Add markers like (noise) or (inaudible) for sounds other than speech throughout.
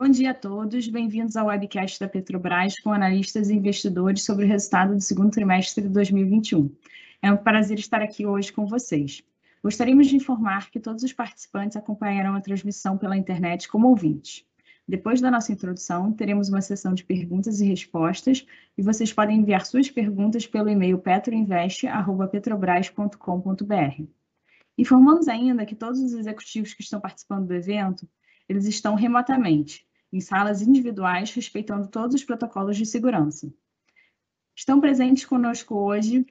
Bom dia a todos, bem-vindos ao webcast da Petrobras com analistas e investidores sobre o resultado do segundo trimestre de 2021. É um prazer estar aqui hoje com vocês. Gostaríamos de informar que todos os participantes acompanharão a transmissão pela internet como ouvintes. Depois da nossa introdução, teremos uma sessão de perguntas e respostas e vocês podem enviar suas perguntas pelo e-mail petroinvest.petrobras.com.br. Informamos ainda que todos os executivos que estão participando do evento, eles estão remotamente, em salas individuais, respeitando todos os protocolos de segurança. Estão presentes conosco hoje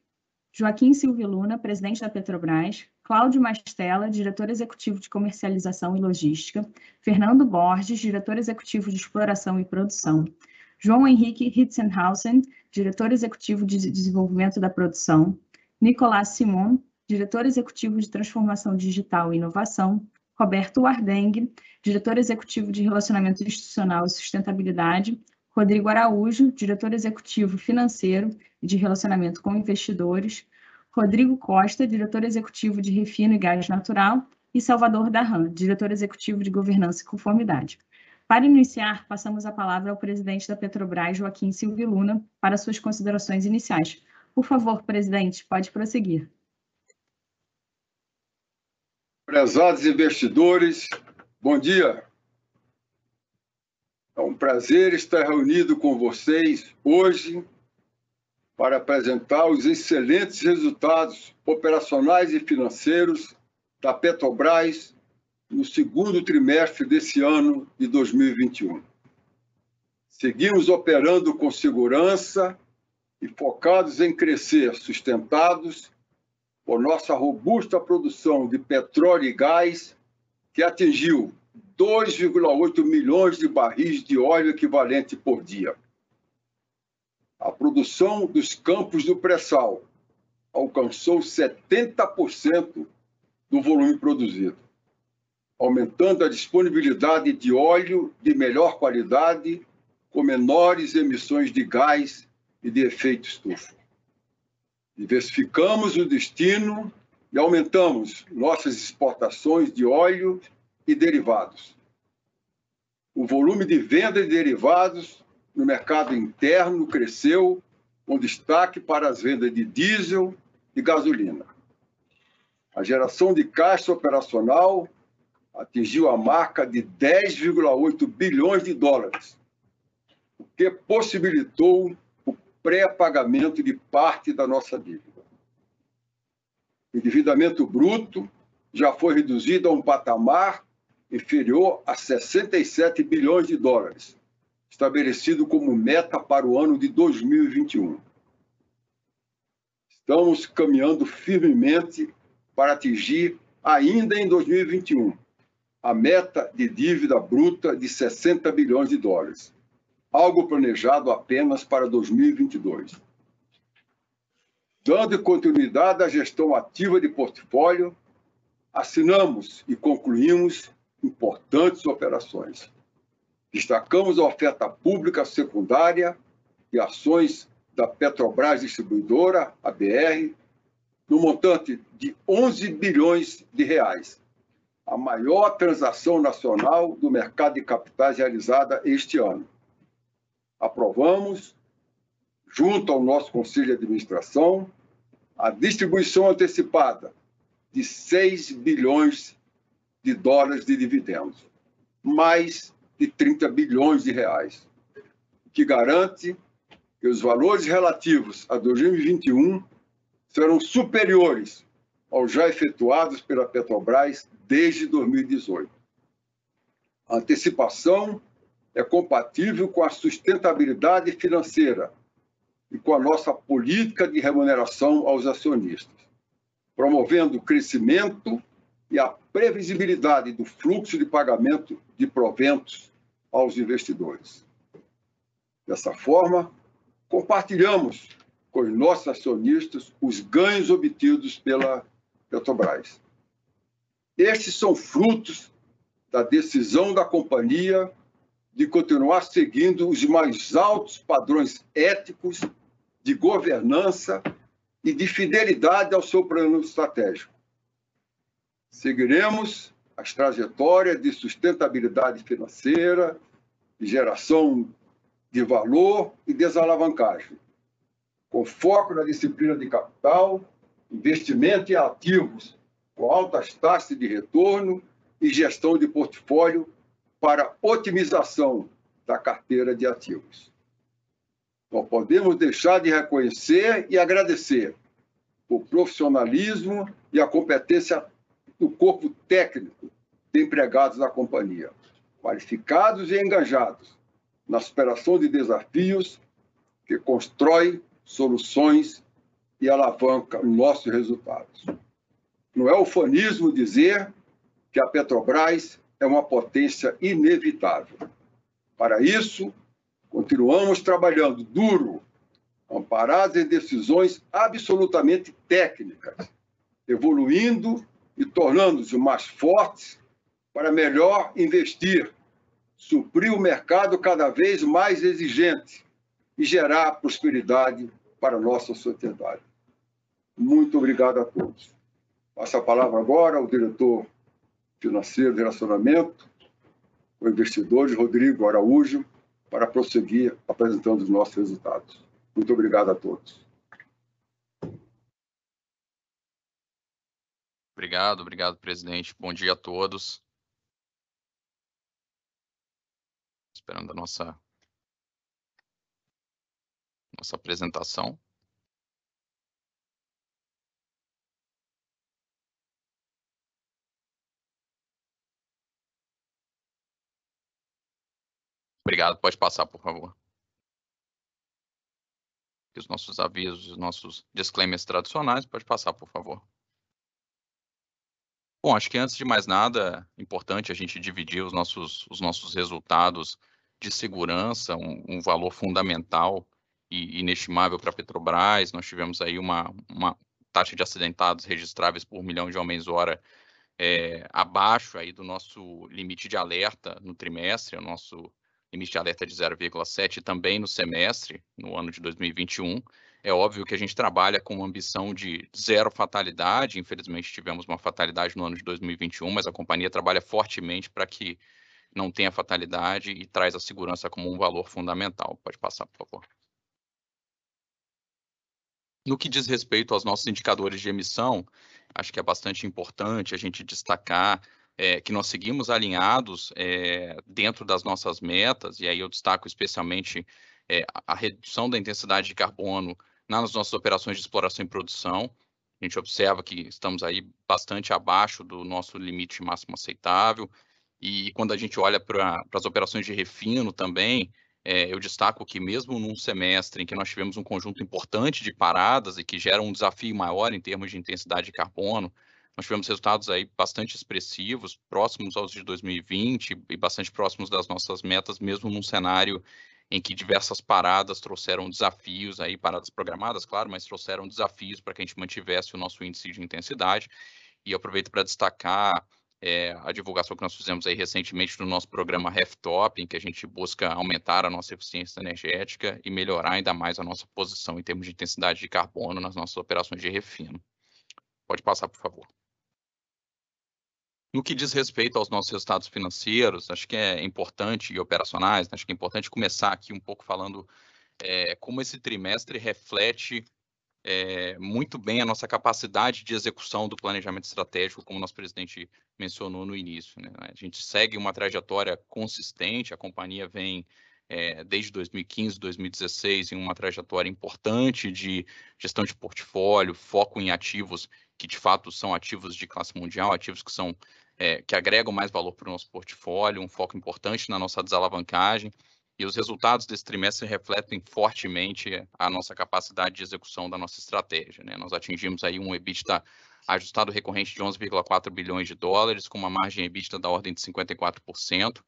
Joaquim Silvio Luna, presidente da Petrobras, Cláudio Mastella, diretor executivo de comercialização e logística, Fernando Borges, diretor executivo de exploração e produção, João Henrique Hitzenhausen, diretor executivo de desenvolvimento da produção, Nicolás Simon, diretor executivo de transformação digital e inovação, Roberto Wardeng, diretor executivo de relacionamento institucional e sustentabilidade, Rodrigo Araújo, diretor executivo financeiro e de relacionamento com investidores, Rodrigo Costa, diretor executivo de Refino e Gás Natural, e Salvador Darran, diretor executivo de Governança e Conformidade. Para iniciar, passamos a palavra ao presidente da Petrobras, Joaquim Silvio Luna, para suas considerações iniciais. Por favor, presidente, pode prosseguir. Prezados investidores, bom dia. É um prazer estar reunido com vocês hoje para apresentar os excelentes resultados operacionais e financeiros da Petrobras no segundo trimestre desse ano de 2021. Seguimos operando com segurança e focados em crescer, sustentados por nossa robusta produção de petróleo e gás, que atingiu 2,8 milhões de barris de óleo equivalente por dia a produção dos campos do pré-sal alcançou 70% do volume produzido, aumentando a disponibilidade de óleo de melhor qualidade, com menores emissões de gás e de efeito estufa. Diversificamos o destino e aumentamos nossas exportações de óleo e derivados. O volume de venda de derivados no mercado interno cresceu, com destaque para as vendas de diesel e gasolina. A geração de caixa operacional atingiu a marca de 10,8 bilhões de dólares, o que possibilitou pré-pagamento de parte da nossa dívida. O endividamento bruto já foi reduzido a um patamar inferior a 67 bilhões de dólares, estabelecido como meta para o ano de 2021. Estamos caminhando firmemente para atingir, ainda em 2021, a meta de dívida bruta de 60 bilhões de dólares, algo planejado apenas para 2022. Dando continuidade à gestão ativa de portfólio, assinamos e concluímos importantes operações. Destacamos a oferta pública secundária e ações da Petrobras Distribuidora, a BR, no montante de 11 bilhões de reais, a maior transação nacional do mercado de capitais realizada este ano. Aprovamos, junto ao nosso Conselho de Administração, a distribuição antecipada de 6 bilhões de dólares de dividendos, mais de 30 bilhões de reais, que garante que os valores relativos a 2021 serão superiores aos já efetuados pela Petrobras desde 2018. A antecipação é compatível com a sustentabilidade financeira e com a nossa política de remuneração aos acionistas, promovendo o crescimento e a previsibilidade do fluxo de pagamento de proventos aos investidores. Dessa forma, compartilhamos com os nossos acionistas os ganhos obtidos pela Petrobras. Estes são frutos da decisão da companhia de continuar seguindo os mais altos padrões éticos de governança e de fidelidade ao seu plano estratégico. Seguiremos as trajetórias de sustentabilidade financeira, de geração de valor e desalavancagem, com foco na disciplina de capital, investimento em ativos com altas taxas de retorno e gestão de portfólio para otimização da carteira de ativos. Não podemos deixar de reconhecer e agradecer o profissionalismo e a competência do corpo técnico de empregados da companhia, qualificados e engajados na superação de desafios que constrói soluções e alavanca nossos resultados. Não é ufanismo dizer que a Petrobras é uma potência inevitável. Para isso, continuamos trabalhando duro, amparados em decisões absolutamente técnicas, evoluindo e tornando-nos mais fortes para melhor investir, suprir o mercado cada vez mais exigente e gerar prosperidade para a nossa sociedade. Muito obrigado a todos. Passo a palavra agora ao diretor financeiro de relacionamento, o investidor Rodrigo Araújo, para prosseguir apresentando os nossos resultados. Muito obrigado a todos. Obrigado, obrigado, presidente. Bom dia a todos. Esperando a nossa nossa apresentação. Obrigado, pode passar, por favor. Os nossos avisos, os nossos disclaimers tradicionais, pode passar, por favor. Bom, acho que antes de mais nada, é importante a gente dividir os nossos, os nossos resultados de segurança, um, um valor fundamental e inestimável para a Petrobras. Nós tivemos aí uma, uma taxa de acidentados registráveis por milhão de homens-hora é, abaixo aí do nosso limite de alerta no trimestre, o nosso limite de alerta de 0,7 também no semestre, no ano de 2021. É óbvio que a gente trabalha com uma ambição de zero fatalidade. Infelizmente, tivemos uma fatalidade no ano de 2021, mas a companhia trabalha fortemente para que não tenha fatalidade e traz a segurança como um valor fundamental. Pode passar, por favor. No que diz respeito aos nossos indicadores de emissão, acho que é bastante importante a gente destacar é, que nós seguimos alinhados é, dentro das nossas metas, e aí eu destaco especialmente é, a redução da intensidade de carbono nas nossas operações de exploração e produção. A gente observa que estamos aí bastante abaixo do nosso limite máximo aceitável, e quando a gente olha para as operações de refino também, é, eu destaco que mesmo num semestre em que nós tivemos um conjunto importante de paradas e que gera um desafio maior em termos de intensidade de carbono, nós tivemos resultados aí bastante expressivos, próximos aos de 2020 e bastante próximos das nossas metas, mesmo num cenário em que diversas paradas trouxeram desafios aí, paradas programadas, claro, mas trouxeram desafios para que a gente mantivesse o nosso índice de intensidade. E aproveito para destacar é, a divulgação que nós fizemos aí recentemente no nosso programa Top, em que a gente busca aumentar a nossa eficiência energética e melhorar ainda mais a nossa posição em termos de intensidade de carbono nas nossas operações de refino. Pode passar, por favor. No que diz respeito aos nossos resultados financeiros, acho que é importante, e operacionais, acho que é importante começar aqui um pouco falando é, como esse trimestre reflete é, muito bem a nossa capacidade de execução do planejamento estratégico, como o nosso presidente mencionou no início. Né? A gente segue uma trajetória consistente, a companhia vem é, desde 2015, 2016, em uma trajetória importante de gestão de portfólio, foco em ativos que de fato são ativos de classe mundial, ativos que são é, que agregam mais valor para o nosso portfólio, um foco importante na nossa desalavancagem. E os resultados desse trimestre refletem fortemente a nossa capacidade de execução da nossa estratégia. Né? Nós atingimos aí um EBITDA ajustado recorrente de 11,4 bilhões de dólares, com uma margem EBITDA da ordem de 54%,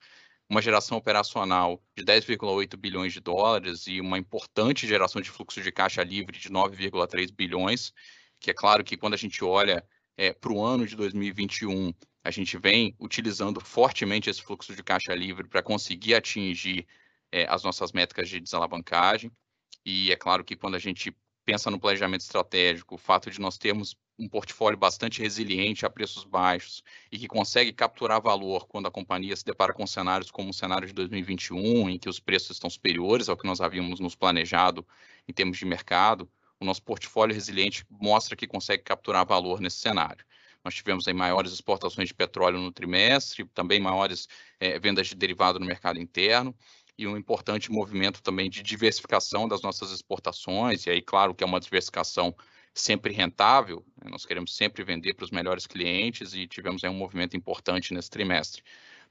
uma geração operacional de 10,8 bilhões de dólares e uma importante geração de fluxo de caixa livre de 9,3 bilhões, que é claro que quando a gente olha é, para o ano de 2021, a gente vem utilizando fortemente esse fluxo de caixa livre para conseguir atingir é, as nossas métricas de desalavancagem. E é claro que quando a gente pensa no planejamento estratégico, o fato de nós termos um portfólio bastante resiliente a preços baixos e que consegue capturar valor quando a companhia se depara com cenários como o cenário de 2021, em que os preços estão superiores ao que nós havíamos nos planejado em termos de mercado, o nosso portfólio resiliente mostra que consegue capturar valor nesse cenário. Nós tivemos aí maiores exportações de petróleo no trimestre, também maiores é, vendas de derivado no mercado interno, e um importante movimento também de diversificação das nossas exportações, e aí, claro, que é uma diversificação sempre rentável, né? nós queremos sempre vender para os melhores clientes e tivemos aí um movimento importante nesse trimestre.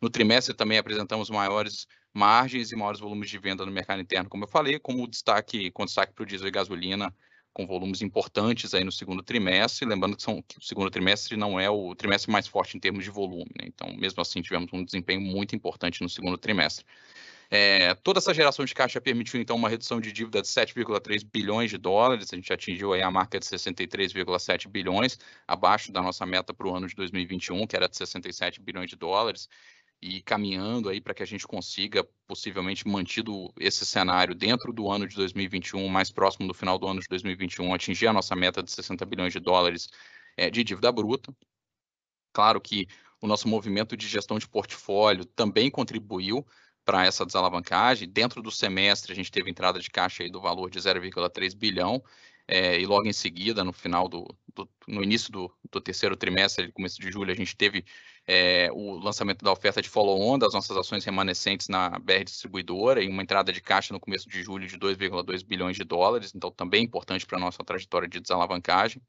No trimestre também apresentamos maiores margens e maiores volumes de venda no mercado interno, como eu falei, como destaque, com destaque para o diesel e gasolina, com volumes importantes aí no segundo trimestre, lembrando que, são, que o segundo trimestre não é o trimestre mais forte em termos de volume, né? então mesmo assim tivemos um desempenho muito importante no segundo trimestre. É, toda essa geração de caixa permitiu, então, uma redução de dívida de 7,3 bilhões de dólares. A gente atingiu aí a marca de 63,7 bilhões, abaixo da nossa meta para o ano de 2021, que era de 67 bilhões de dólares, e caminhando aí para que a gente consiga, possivelmente mantido esse cenário dentro do ano de 2021, mais próximo do final do ano de 2021, atingir a nossa meta de 60 bilhões de dólares é, de dívida bruta. Claro que o nosso movimento de gestão de portfólio também contribuiu para essa desalavancagem. Dentro do semestre, a gente teve entrada de caixa aí do valor de 0,3 bilhão, é, e logo em seguida, no final do, do no início do, do, terceiro trimestre, começo de julho, a gente teve é, o lançamento da oferta de follow-on das nossas ações remanescentes na BR Distribuidora e uma entrada de caixa no começo de julho de 2,2 bilhões de dólares, então também importante para a nossa trajetória de desalavancagem.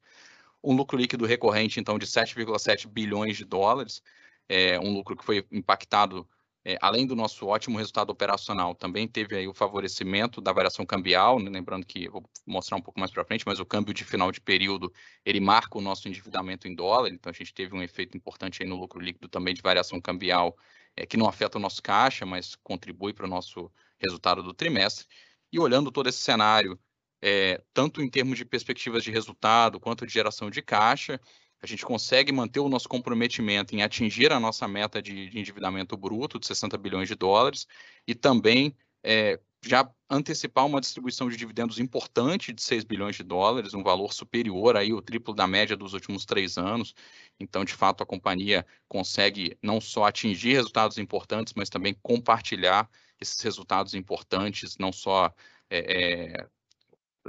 Um lucro líquido recorrente, então, de 7,7 bilhões de dólares, é, um lucro que foi impactado é, além do nosso ótimo resultado operacional, também teve aí o favorecimento da variação cambial, né? lembrando que vou mostrar um pouco mais para frente, mas o câmbio de final de período, ele marca o nosso endividamento em dólar, então a gente teve um efeito importante aí no lucro líquido também de variação cambial, é, que não afeta o nosso caixa, mas contribui para o nosso resultado do trimestre. E olhando todo esse cenário, é, tanto em termos de perspectivas de resultado quanto de geração de caixa, a gente consegue manter o nosso comprometimento em atingir a nossa meta de, de endividamento bruto de 60 bilhões de dólares e também é, já antecipar uma distribuição de dividendos importante de 6 bilhões de dólares, um valor superior aí o triplo da média dos últimos três anos. Então, de fato, a companhia consegue não só atingir resultados importantes, mas também compartilhar esses resultados importantes, não só é, é,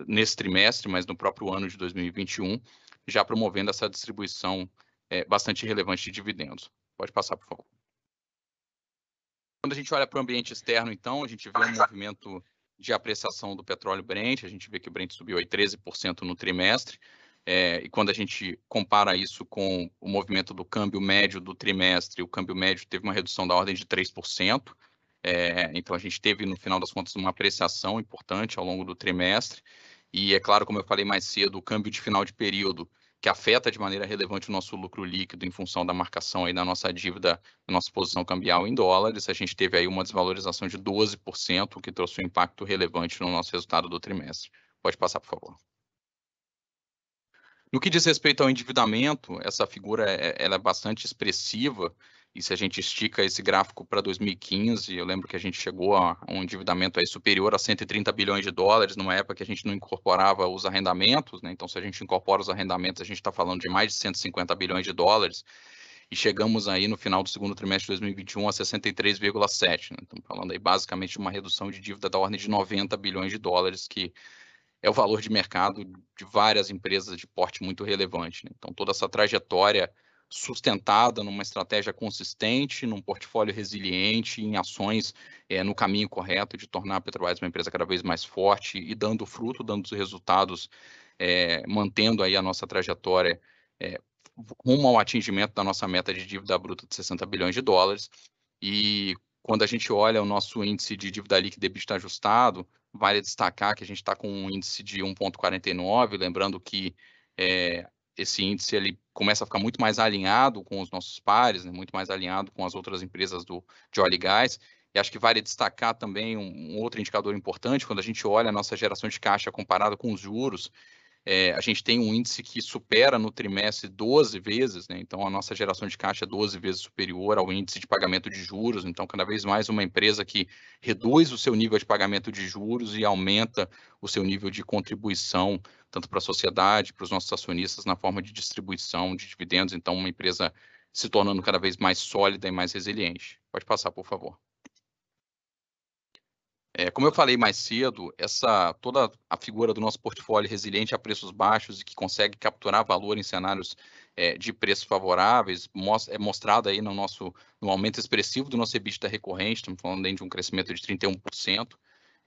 nesse trimestre, mas no próprio ano de 2021 já promovendo essa distribuição é, bastante relevante de dividendos. Pode passar, por favor. Quando a gente olha para o ambiente externo, então, a gente vê um movimento de apreciação do petróleo Brent, a gente vê que o Brent subiu aí 13% no trimestre, é, e quando a gente compara isso com o movimento do câmbio médio do trimestre, o câmbio médio teve uma redução da ordem de 3%, é, então a gente teve, no final das contas, uma apreciação importante ao longo do trimestre, e é claro, como eu falei mais cedo, o câmbio de final de período, que afeta de maneira relevante o nosso lucro líquido em função da marcação aí da nossa dívida, da nossa posição cambial em dólares, a gente teve aí uma desvalorização de 12%, o que trouxe um impacto relevante no nosso resultado do trimestre. Pode passar, por favor. No que diz respeito ao endividamento, essa figura é, ela é bastante expressiva, e se a gente estica esse gráfico para 2015, eu lembro que a gente chegou a um endividamento aí superior a 130 bilhões de dólares, numa época que a gente não incorporava os arrendamentos, né? Então, se a gente incorpora os arrendamentos, a gente está falando de mais de 150 bilhões de dólares. E chegamos aí no final do segundo trimestre de 2021 a 63,7. Né? Estamos falando aí basicamente de uma redução de dívida da ordem de 90 bilhões de dólares, que é o valor de mercado de várias empresas de porte muito relevante. Né? Então, toda essa trajetória sustentada numa estratégia consistente, num portfólio resiliente, em ações é, no caminho correto de tornar a Petrobras uma empresa cada vez mais forte e dando fruto, dando os resultados, é, mantendo aí a nossa trajetória é, rumo ao atingimento da nossa meta de dívida bruta de 60 bilhões de dólares. E quando a gente olha o nosso índice de dívida líquida EBITDA ajustado, vale destacar que a gente está com um índice de 1,49, lembrando que é, esse índice ele começa a ficar muito mais alinhado com os nossos pares, né, muito mais alinhado com as outras empresas do, de óleo e gás. E acho que vale destacar também um, um outro indicador importante, quando a gente olha a nossa geração de caixa comparada com os juros, é, a gente tem um índice que supera no trimestre 12 vezes, né? então a nossa geração de caixa é 12 vezes superior ao índice de pagamento de juros, então cada vez mais uma empresa que reduz o seu nível de pagamento de juros e aumenta o seu nível de contribuição tanto para a sociedade, para os nossos acionistas, na forma de distribuição de dividendos. Então, uma empresa se tornando cada vez mais sólida e mais resiliente. Pode passar, por favor. É, como eu falei mais cedo, essa toda a figura do nosso portfólio resiliente a preços baixos e que consegue capturar valor em cenários é, de preços favoráveis é mostrada aí no nosso no aumento expressivo do nosso EBITDA recorrente, estamos falando de um crescimento de 31%.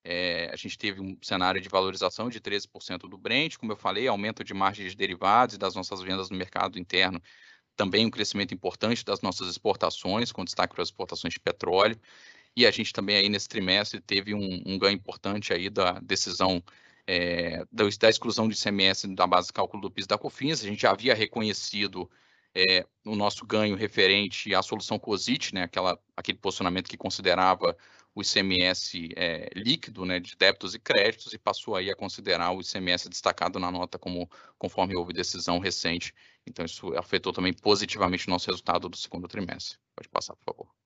É, a gente teve um cenário de valorização de 13% do Brent, como eu falei, aumento de margens de derivados e das nossas vendas no mercado interno, também um crescimento importante das nossas exportações, com destaque para as exportações de petróleo. E a gente também aí nesse trimestre teve um, um ganho importante aí da decisão é, da, da, exclusão de ICMS da base de cálculo do PIS da COFINS. A gente já havia reconhecido é, o nosso ganho referente à solução COSIT, né, aquela, aquele posicionamento que considerava o ICMS é, líquido, né, de débitos e créditos, e passou aí a considerar o ICMS destacado na nota como conforme houve decisão recente. Então, isso afetou também positivamente o nosso resultado do segundo trimestre. Pode passar, por favor.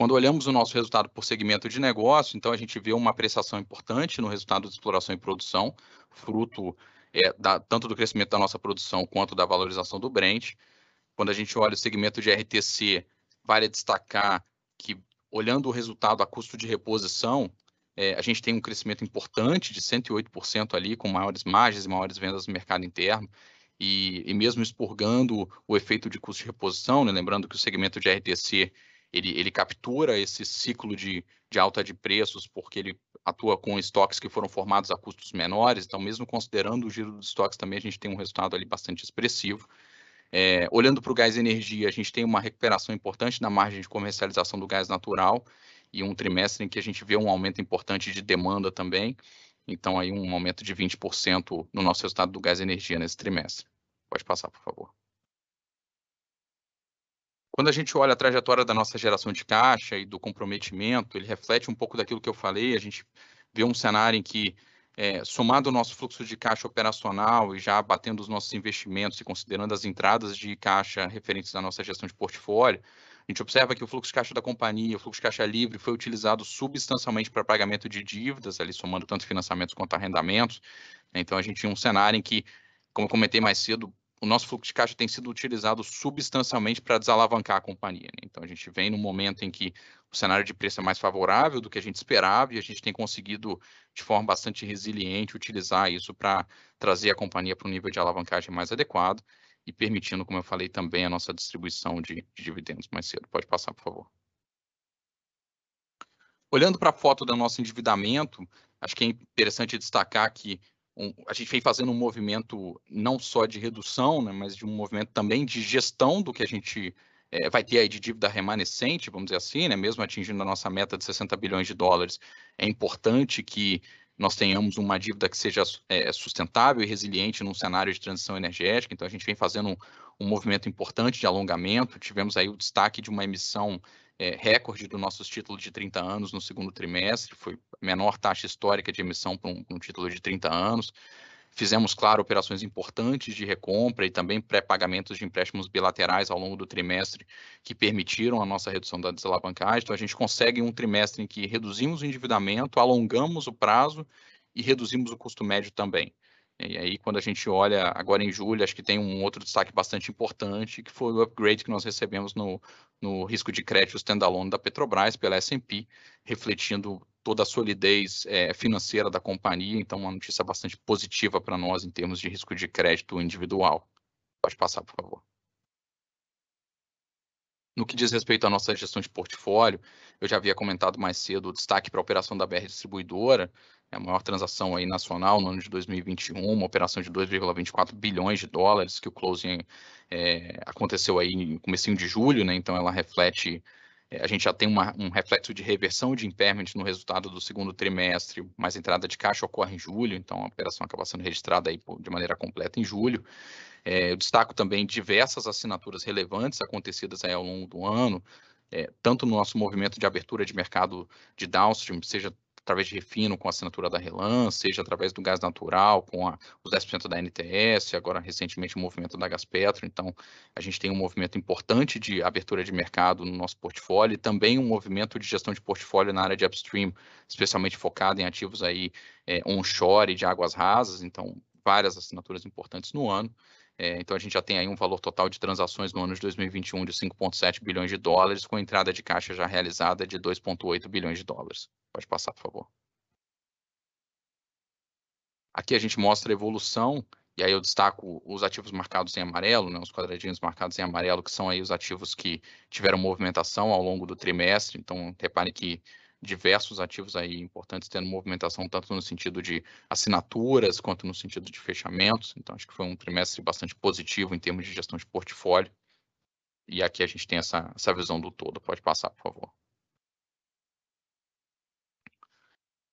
Quando olhamos o nosso resultado por segmento de negócio, então a gente vê uma apreciação importante no resultado de exploração e produção, fruto é, da, tanto do crescimento da nossa produção quanto da valorização do Brent. Quando a gente olha o segmento de RTC, vale destacar que, olhando o resultado a custo de reposição, é, a gente tem um crescimento importante de 108% ali, com maiores margens e maiores vendas no mercado interno. E, e mesmo expurgando o efeito de custo de reposição, né, lembrando que o segmento de RTC ele, ele captura esse ciclo de, de alta de preços, porque ele atua com estoques que foram formados a custos menores, então mesmo considerando o giro dos estoques também a gente tem um resultado ali bastante expressivo. É, olhando para o gás e energia, a gente tem uma recuperação importante na margem de comercialização do gás natural e um trimestre em que a gente vê um aumento importante de demanda também, então aí um aumento de 20% no nosso resultado do gás e energia nesse trimestre. Pode passar, por favor. Quando a gente olha a trajetória da nossa geração de caixa e do comprometimento, ele reflete um pouco daquilo que eu falei. A gente vê um cenário em que, é, somado o nosso fluxo de caixa operacional e já batendo os nossos investimentos e considerando as entradas de caixa referentes à nossa gestão de portfólio, a gente observa que o fluxo de caixa da companhia, o fluxo de caixa livre, foi utilizado substancialmente para pagamento de dívidas, ali somando tanto financiamentos quanto arrendamentos. Então, a gente tinha um cenário em que, como eu comentei mais cedo, o nosso fluxo de caixa tem sido utilizado substancialmente para desalavancar a companhia. Né? Então, a gente vem no momento em que o cenário de preço é mais favorável do que a gente esperava e a gente tem conseguido, de forma bastante resiliente, utilizar isso para trazer a companhia para um nível de alavancagem mais adequado e permitindo, como eu falei, também a nossa distribuição de, de dividendos mais cedo. Pode passar, por favor. Olhando para a foto do nosso endividamento, acho que é interessante destacar que um, a gente vem fazendo um movimento não só de redução, né, mas de um movimento também de gestão do que a gente é, vai ter aí de dívida remanescente, vamos dizer assim, né, mesmo atingindo a nossa meta de 60 bilhões de dólares, é importante que nós tenhamos uma dívida que seja é, sustentável e resiliente num cenário de transição energética. Então, a gente vem fazendo um, um movimento importante de alongamento. Tivemos aí o destaque de uma emissão é, recorde dos nossos títulos de 30 anos no segundo trimestre, foi a menor taxa histórica de emissão para um, um título de 30 anos. Fizemos, claro, operações importantes de recompra e também pré-pagamentos de empréstimos bilaterais ao longo do trimestre que permitiram a nossa redução da desalavancagem. Então, a gente consegue um trimestre em que reduzimos o endividamento, alongamos o prazo e reduzimos o custo médio também. E aí, quando a gente olha agora em julho, acho que tem um outro destaque bastante importante, que foi o upgrade que nós recebemos no, no risco de crédito standalone da Petrobras pela S&P, refletindo toda a solidez é, financeira da companhia. Então, uma notícia bastante positiva para nós em termos de risco de crédito individual. Pode passar, por favor. No que diz respeito à nossa gestão de portfólio, eu já havia comentado mais cedo o destaque para a operação da BR Distribuidora, é a maior transação aí nacional no ano de 2021, uma operação de 2,24 bilhões de dólares, que o closing é, aconteceu aí no comecinho de julho, né? Então ela reflete, é, a gente já tem uma, um reflexo de reversão de impairment no resultado do segundo trimestre, mas a entrada de caixa ocorre em julho, então a operação acaba sendo registrada aí de maneira completa em julho. É, eu destaco também diversas assinaturas relevantes acontecidas aí ao longo do ano, é, tanto no nosso movimento de abertura de mercado de downstream, seja através de refino com a assinatura da Relan, seja através do gás natural com a, os 10% da NTS, agora recentemente o movimento da Gaspetro. Então, a gente tem um movimento importante de abertura de mercado no nosso portfólio e também um movimento de gestão de portfólio na área de upstream, especialmente focado em ativos aí é, onshore e de águas rasas. Então, várias assinaturas importantes no ano. É, então, a gente já tem aí um valor total de transações no ano de 2021 de 5,7 bilhões de dólares, com entrada de caixa já realizada de 2,8 bilhões de dólares. Pode passar, por favor. Aqui a gente mostra a evolução, e aí eu destaco os ativos marcados em amarelo, né, os quadradinhos marcados em amarelo, que são aí os ativos que tiveram movimentação ao longo do trimestre. Então, repare que diversos ativos aí importantes tendo movimentação tanto no sentido de assinaturas quanto no sentido de fechamentos. Então, acho que foi um trimestre bastante positivo em termos de gestão de portfólio. E aqui a gente tem essa, essa visão do todo. Pode passar, por favor.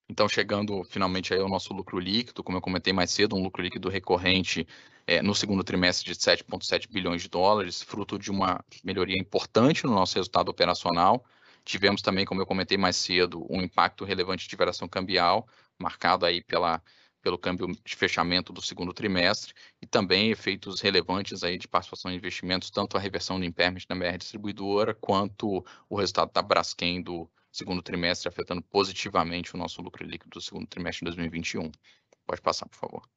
Então, chegando finalmente aí ao nosso lucro líquido, como eu comentei mais cedo, um lucro líquido recorrente é, no segundo trimestre de 7,7 bilhões de dólares, fruto de uma melhoria importante no nosso resultado operacional, Tivemos também, como eu comentei mais cedo, um impacto relevante de variação cambial, marcado aí pela, pelo câmbio de fechamento do segundo trimestre, e também efeitos relevantes aí de participação em investimentos, tanto a reversão do impairment da BR Distribuidora, quanto o resultado da Braskem do segundo trimestre, afetando positivamente o nosso lucro líquido do segundo trimestre de 2021. Pode passar, por favor.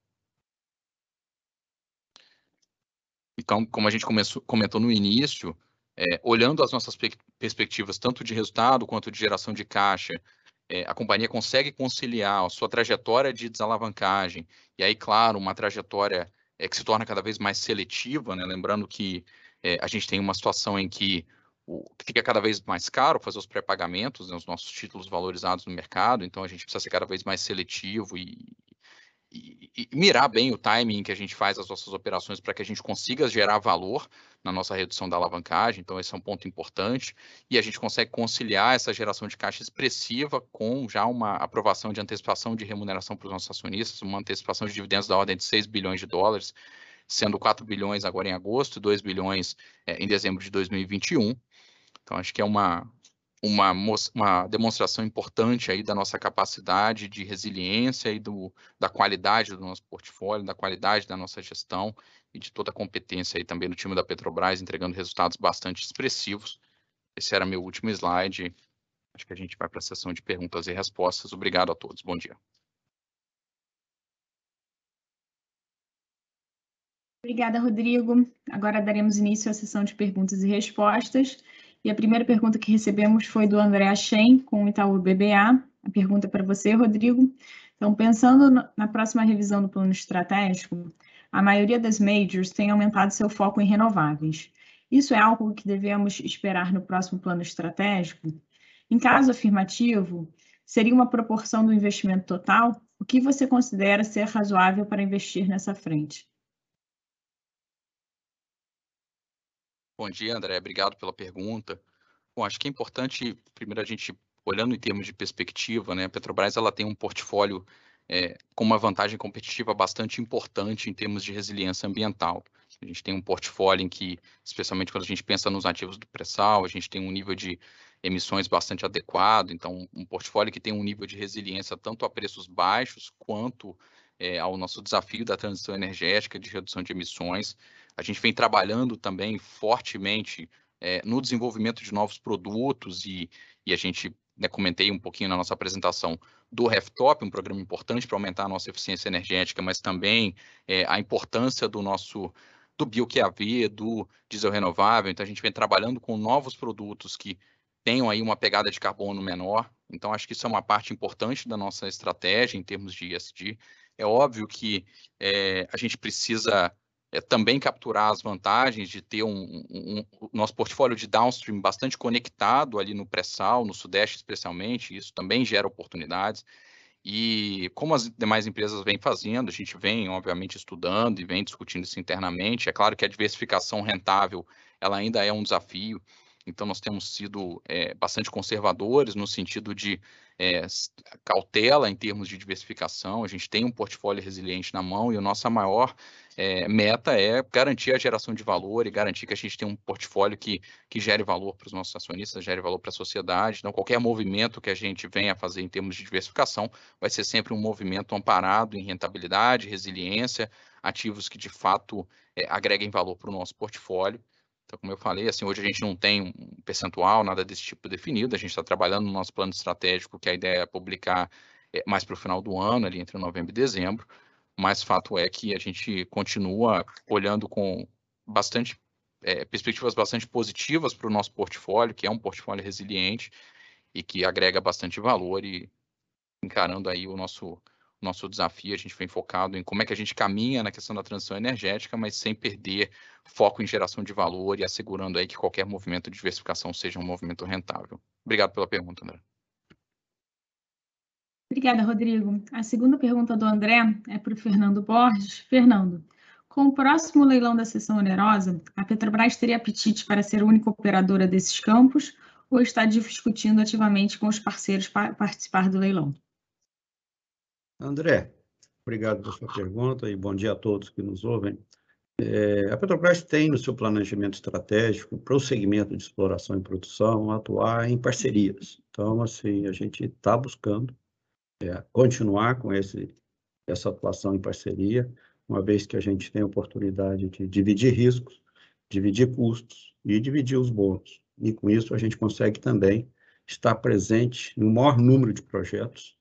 Então, como a gente começou, comentou no início, é, olhando as nossas perspectivas, tanto de resultado quanto de geração de caixa, é, a companhia consegue conciliar a sua trajetória de desalavancagem, e aí, claro, uma trajetória é, que se torna cada vez mais seletiva, né? lembrando que é, a gente tem uma situação em que o, fica cada vez mais caro fazer os pré-pagamentos, né, os nossos títulos valorizados no mercado, então a gente precisa ser cada vez mais seletivo e, e, e, mirar bem o timing que a gente faz as nossas operações para que a gente consiga gerar valor na nossa redução da alavancagem. Então, esse é um ponto importante. E a gente consegue conciliar essa geração de caixa expressiva com já uma aprovação de antecipação de remuneração para os nossos acionistas, uma antecipação de dividendos da ordem de 6 bilhões de dólares, sendo 4 bilhões agora em agosto e 2 bilhões é, em dezembro de 2021. Então, acho que é uma, uma, uma demonstração importante aí da nossa capacidade de resiliência e do, da qualidade do nosso portfólio, da qualidade da nossa gestão e de toda a competência aí também do time da Petrobras, entregando resultados bastante expressivos. Esse era meu último slide. Acho que a gente vai para a sessão de perguntas e respostas. Obrigado a todos. Bom dia. Obrigada, Rodrigo. Agora daremos início à sessão de perguntas e respostas. E a primeira pergunta que recebemos foi do André Achen, com o Itaú BBA. A pergunta é para você, Rodrigo. Então, pensando na próxima revisão do plano estratégico, a maioria das majors tem aumentado seu foco em renováveis. Isso é algo que devemos esperar no próximo plano estratégico? Em caso afirmativo, seria uma proporção do investimento total? O que você considera ser razoável para investir nessa frente? Bom dia, André. Obrigado pela pergunta. Bom, acho que é importante, primeiro, a gente, olhando em termos de perspectiva, né, a Petrobras ela tem um portfólio é, com uma vantagem competitiva bastante importante em termos de resiliência ambiental. A gente tem um portfólio em que, especialmente quando a gente pensa nos ativos do pré-sal, a gente tem um nível de emissões bastante adequado, então um portfólio que tem um nível de resiliência tanto a preços baixos quanto é, ao nosso desafio da transição energética, de redução de emissões. A gente vem trabalhando também fortemente é, no desenvolvimento de novos produtos e, e a gente né, comentei um pouquinho na nossa apresentação do RefTop, um programa importante para aumentar a nossa eficiência energética, mas também é, a importância do nosso do BioQAV, do diesel renovável. Então a gente vem trabalhando com novos produtos que tenham aí uma pegada de carbono menor. Então acho que isso é uma parte importante da nossa estratégia em termos de ESG. É óbvio que é, a gente precisa é, também capturar as vantagens de ter um, um, um, nosso portfólio de downstream bastante conectado ali no pré-sal, no Sudeste especialmente, isso também gera oportunidades. E como as demais empresas vêm fazendo, a gente vem, obviamente, estudando e vem discutindo isso internamente. É claro que a diversificação rentável ela ainda é um desafio. Então, nós temos sido é, bastante conservadores no sentido de é, cautela em termos de diversificação. A gente tem um portfólio resiliente na mão e a nossa maior é, meta é garantir a geração de valor e garantir que a gente tem um portfólio que, que gere valor para os nossos acionistas, gere valor para a sociedade. Então, qualquer movimento que a gente venha fazer em termos de diversificação vai ser sempre um movimento amparado em rentabilidade, resiliência, ativos que de fato agreguem valor para o nosso portfólio. Então, como eu falei, assim, hoje a gente não tem um percentual, nada desse tipo definido, a gente está trabalhando no nosso plano estratégico, que a ideia é publicar é, mais para o final do ano, ali entre novembro e dezembro, mas fato é que a gente continua olhando com bastante é, perspectivas bastante positivas para o nosso portfólio, que é um portfólio resiliente e que agrega bastante valor e encarando aí o nosso nosso desafio, a gente vem focado em como é que a gente caminha na questão da transição energética, mas sem perder foco em geração de valor e assegurando aí que qualquer movimento de diversificação seja um movimento rentável. Obrigado pela pergunta, André. Obrigada, Rodrigo. A segunda pergunta do André é para o Fernando Borges. Fernando, com o próximo leilão da sessão onerosa, a Petrobras teria apetite para ser a única operadora desses campos ou está discutindo ativamente com os parceiros para participar do leilão? André, obrigado pela sua pergunta e bom dia a todos que nos ouvem. É, a Petrobras tem no seu planejamento estratégico para o segmento de exploração e produção atuar em parcerias. Então, assim, a gente está buscando é, continuar com esse, essa atuação em parceria, uma vez que a gente tem a oportunidade de dividir riscos, dividir custos e dividir os bônus. E com isso a gente consegue também estar presente no maior número de projetos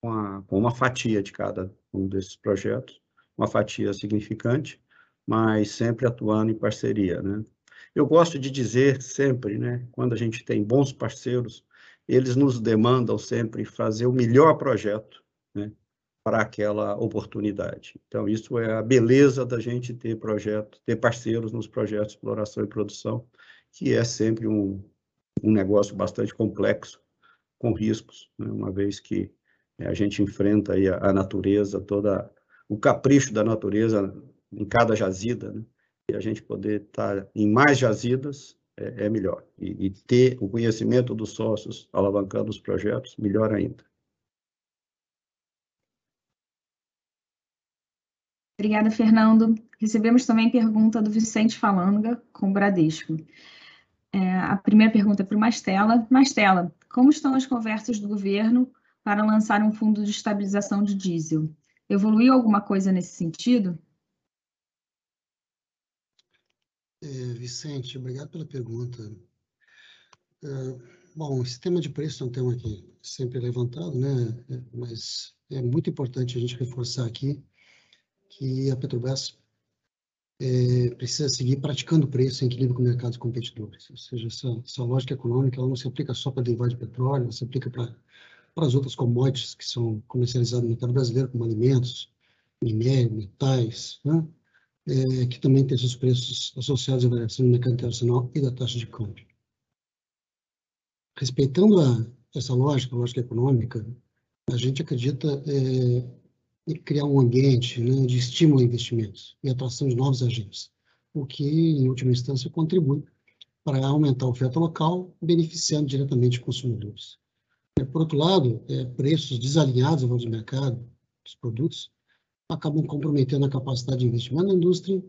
com, a, com uma fatia de cada um desses projetos, uma fatia significante, mas sempre atuando em parceria, né? Eu gosto de dizer sempre, né, quando a gente tem bons parceiros, eles nos demandam sempre fazer o melhor projeto, né, para aquela oportunidade. Então, isso é a beleza da gente ter projeto, ter parceiros nos projetos de exploração e produção, que é sempre um, um negócio bastante complexo, com riscos, né, uma vez que a gente enfrenta aí a, natureza, toda o capricho da natureza em cada jazida, né? e a gente poder estar em mais jazidas é, é melhor. E, e, ter o conhecimento dos sócios alavancando os projetos, melhor ainda. Obrigada, Fernando. Recebemos também pergunta do Vicente Falanga, com o Bradesco. É, a primeira pergunta é para o Mastela. Mastela, como estão as conversas do governo para lançar um fundo de estabilização de diesel. Evoluiu alguma coisa nesse sentido? É, Vicente, obrigado pela pergunta. É, bom, esse tema de preço é um tema que sempre é levantado, né? É, mas é muito importante a gente reforçar aqui que a Petrobras é, precisa seguir praticando preço em equilíbrio com mercados competidores. Ou seja, essa, essa lógica econômica ela não se aplica só para derivado de petróleo, ela se aplica para para as outras commodities que são comercializadas no mercado brasileiro, como alimentos, minério, metais, né? é, que também tem seus preços associados à variação do mercado internacional e da taxa de câmbio. Respeitando a, essa lógica, a lógica econômica, a gente acredita é, em criar um ambiente né, de estímulo a investimentos e atração de novos agentes, o que, em última instância, contribui para aumentar a oferta local, beneficiando diretamente consumidores. É, por outro lado, é, preços desalinhados ao de mercado dos produtos acabam comprometendo a capacidade de investimento na indústria,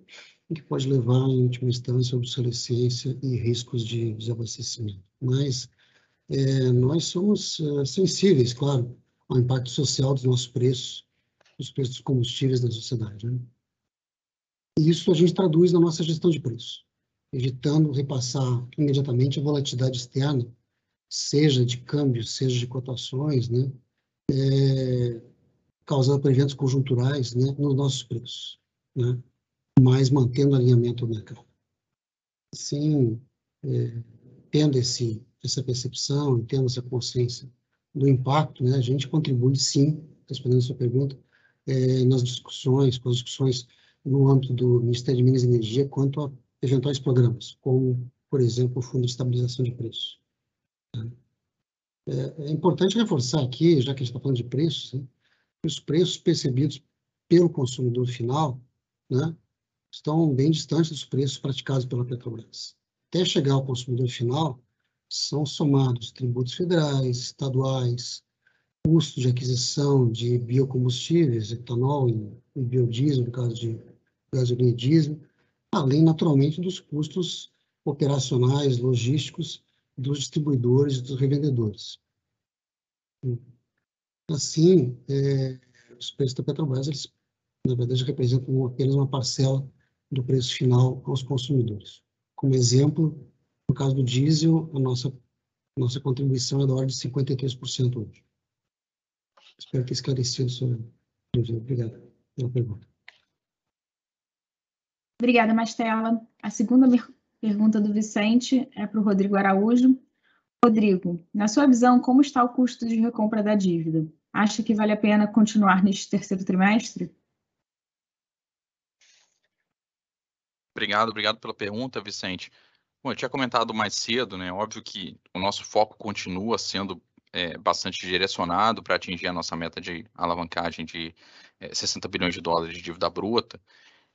o que pode levar, em última instância, a obsolescência e riscos de desabastecimento. Mas é, nós somos é, sensíveis, claro, ao impacto social dos nossos preços, dos preços dos combustíveis na sociedade. Né? E isso a gente traduz na nossa gestão de preço, evitando repassar imediatamente a volatilidade externa seja de câmbio, seja de cotações, né, é, causada por eventos conjunturais né, nos nossos preços, né, mas mantendo alinhamento ao mercado. Assim, é, tendo esse, essa percepção, tendo essa consciência do impacto, né, a gente contribui sim, respondendo a sua pergunta, é, nas discussões, com as discussões no âmbito do Ministério de Minas e Energia quanto a eventuais programas, como, por exemplo, o Fundo de Estabilização de Preços. É, é importante reforçar aqui, já que a gente está falando de preços, né, os preços percebidos pelo consumidor final né, estão bem distantes dos preços praticados pela Petrobras. até chegar ao consumidor final, são somados tributos federais, estaduais, custos de aquisição de biocombustíveis, etanol e biodiesel, no caso de gasolina e diesel, além, naturalmente, dos custos operacionais, logísticos dos distribuidores e dos revendedores. Assim, é, os preços da Petrobras, eles, na verdade, representam apenas uma parcela do preço final aos consumidores. Como exemplo, no caso do diesel, a nossa, nossa contribuição é da ordem de 53% hoje. Espero ter esclarecido sobre dúvida. Obrigado pela pergunta. Obrigada, Mastela. A segunda pergunta do Vicente é para o Rodrigo Araújo. Rodrigo, na sua visão, como está o custo de recompra da dívida? Acha que vale a pena continuar neste terceiro trimestre? Obrigado, obrigado pela pergunta, Vicente. Bom, eu tinha comentado mais cedo, né? Óbvio que o nosso foco continua sendo é, bastante direcionado para atingir a nossa meta de alavancagem de é, 60 bilhões de dólares de dívida bruta.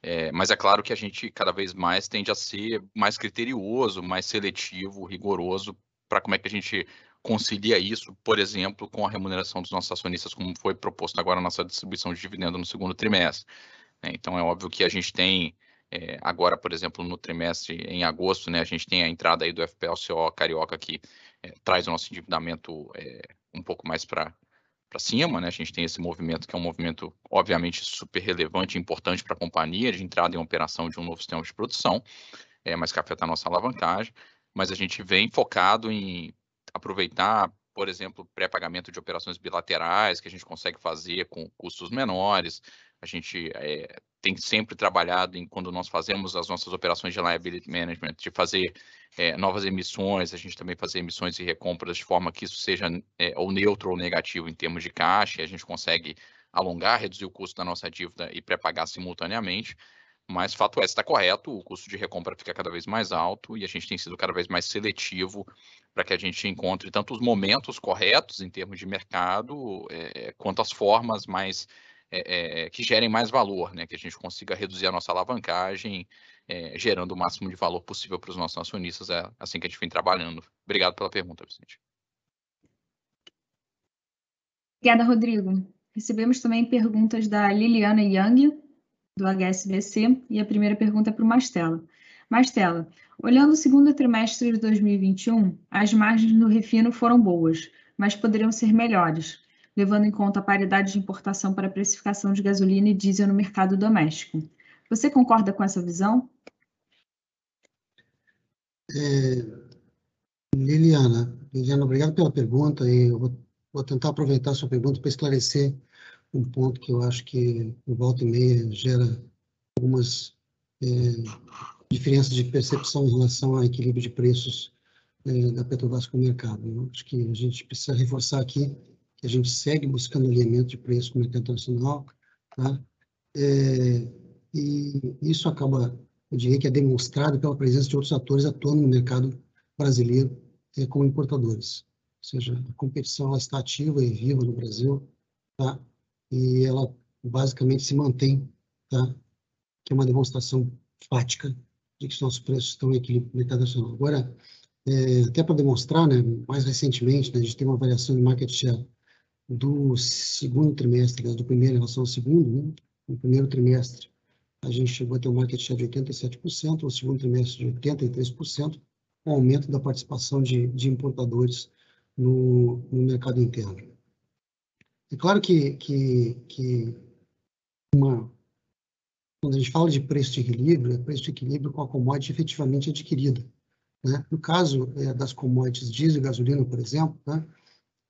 É, mas é claro que a gente cada vez mais tende a ser mais criterioso, mais seletivo, rigoroso para como é que a gente concilia isso, por exemplo, com a remuneração dos nossos acionistas, como foi proposto agora na nossa distribuição de dividendo no segundo trimestre. Né? Então, é óbvio que a gente tem, é, agora, por exemplo, no trimestre, em agosto, né, a gente tem a entrada aí do FPLCO Carioca, que é, traz o nosso endividamento é, um pouco mais para para cima, né? A gente tem esse movimento que é um movimento obviamente super relevante e importante para a companhia de entrada em operação de um novo sistema de produção, é, mas que afeta a nossa alavancagem. Mas a gente vem focado em aproveitar, por exemplo, pré-pagamento de operações bilaterais que a gente consegue fazer com custos menores. A gente é, tem sempre trabalhado em quando nós fazemos as nossas operações de liability management, de fazer é, novas emissões, a gente também fazer emissões e recompras de forma que isso seja é, ou neutro ou negativo em termos de caixa, e a gente consegue alongar, reduzir o custo da nossa dívida e pré-pagar simultaneamente. Mas fato é, está correto, o custo de recompra fica cada vez mais alto e a gente tem sido cada vez mais seletivo para que a gente encontre tanto os momentos corretos em termos de mercado, é, quanto as formas mais é, é, que gerem mais valor, né? que a gente consiga reduzir a nossa alavancagem, é, gerando o máximo de valor possível para os nossos acionistas, é assim que a gente vem trabalhando. Obrigado pela pergunta, Vicente. Obrigada, Rodrigo. Recebemos também perguntas da Liliana Young, do HSBC, e a primeira pergunta é para o Mastela. Mastela, olhando o segundo trimestre de 2021, as margens no refino foram boas, mas poderiam ser melhores levando em conta a paridade de importação para a precificação de gasolina e diesel no mercado doméstico. Você concorda com essa visão? É, Liliana, Liliana, obrigado pela pergunta e eu vou, vou tentar aproveitar a sua pergunta para esclarecer um ponto que eu acho que no volta e meia gera algumas é, diferenças de percepção em relação ao equilíbrio de preços é, da Petrobras com o mercado. Eu acho que a gente precisa reforçar aqui que a gente segue buscando alinhamento de preço com o mercado internacional, tá? É, e isso acaba, eu diria que é demonstrado pela presença de outros atores atuando no mercado brasileiro é, como importadores. Ou seja, a competição está ativa e viva no Brasil, tá? E ela basicamente se mantém, tá? Que é uma demonstração fática de que os nossos preços estão em equilíbrio com o mercado nacional. Agora, é, até para demonstrar, né, mais recentemente, né, a gente tem uma variação de market share do segundo trimestre, do primeiro em relação ao segundo, né? no primeiro trimestre a gente chegou a ter um market share de 87%, no segundo trimestre de 83%, um aumento da participação de, de importadores no, no, mercado interno. É claro que, que, que uma, quando a gente fala de preço de equilíbrio, é preço de equilíbrio com a commodity efetivamente adquirida. Né? No caso é, das commodities diesel e gasolina, por exemplo, né?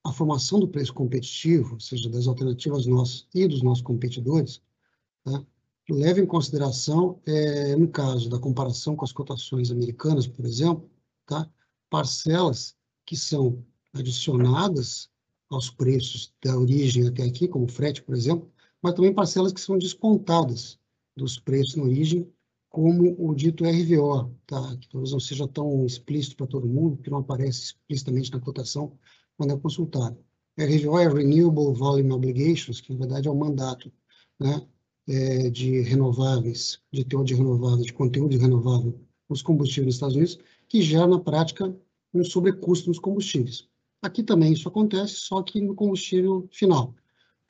A formação do preço competitivo, ou seja, das alternativas nossas e dos nossos competidores, tá? leva em consideração, é, no caso da comparação com as cotações americanas, por exemplo, tá? parcelas que são adicionadas aos preços da origem até aqui, como frete, por exemplo, mas também parcelas que são descontadas dos preços na origem, como o dito RVO, tá? que talvez não seja tão explícito para todo mundo, que não aparece explicitamente na cotação, quando é consultado. RVO é Renewable Volume Obligations, que na verdade é o mandato né, é, de renováveis, de teor de renovável, de conteúdo de renovável os combustíveis nos Estados Unidos, que gera, na prática, um sobrecusto nos combustíveis. Aqui também isso acontece, só que no combustível final.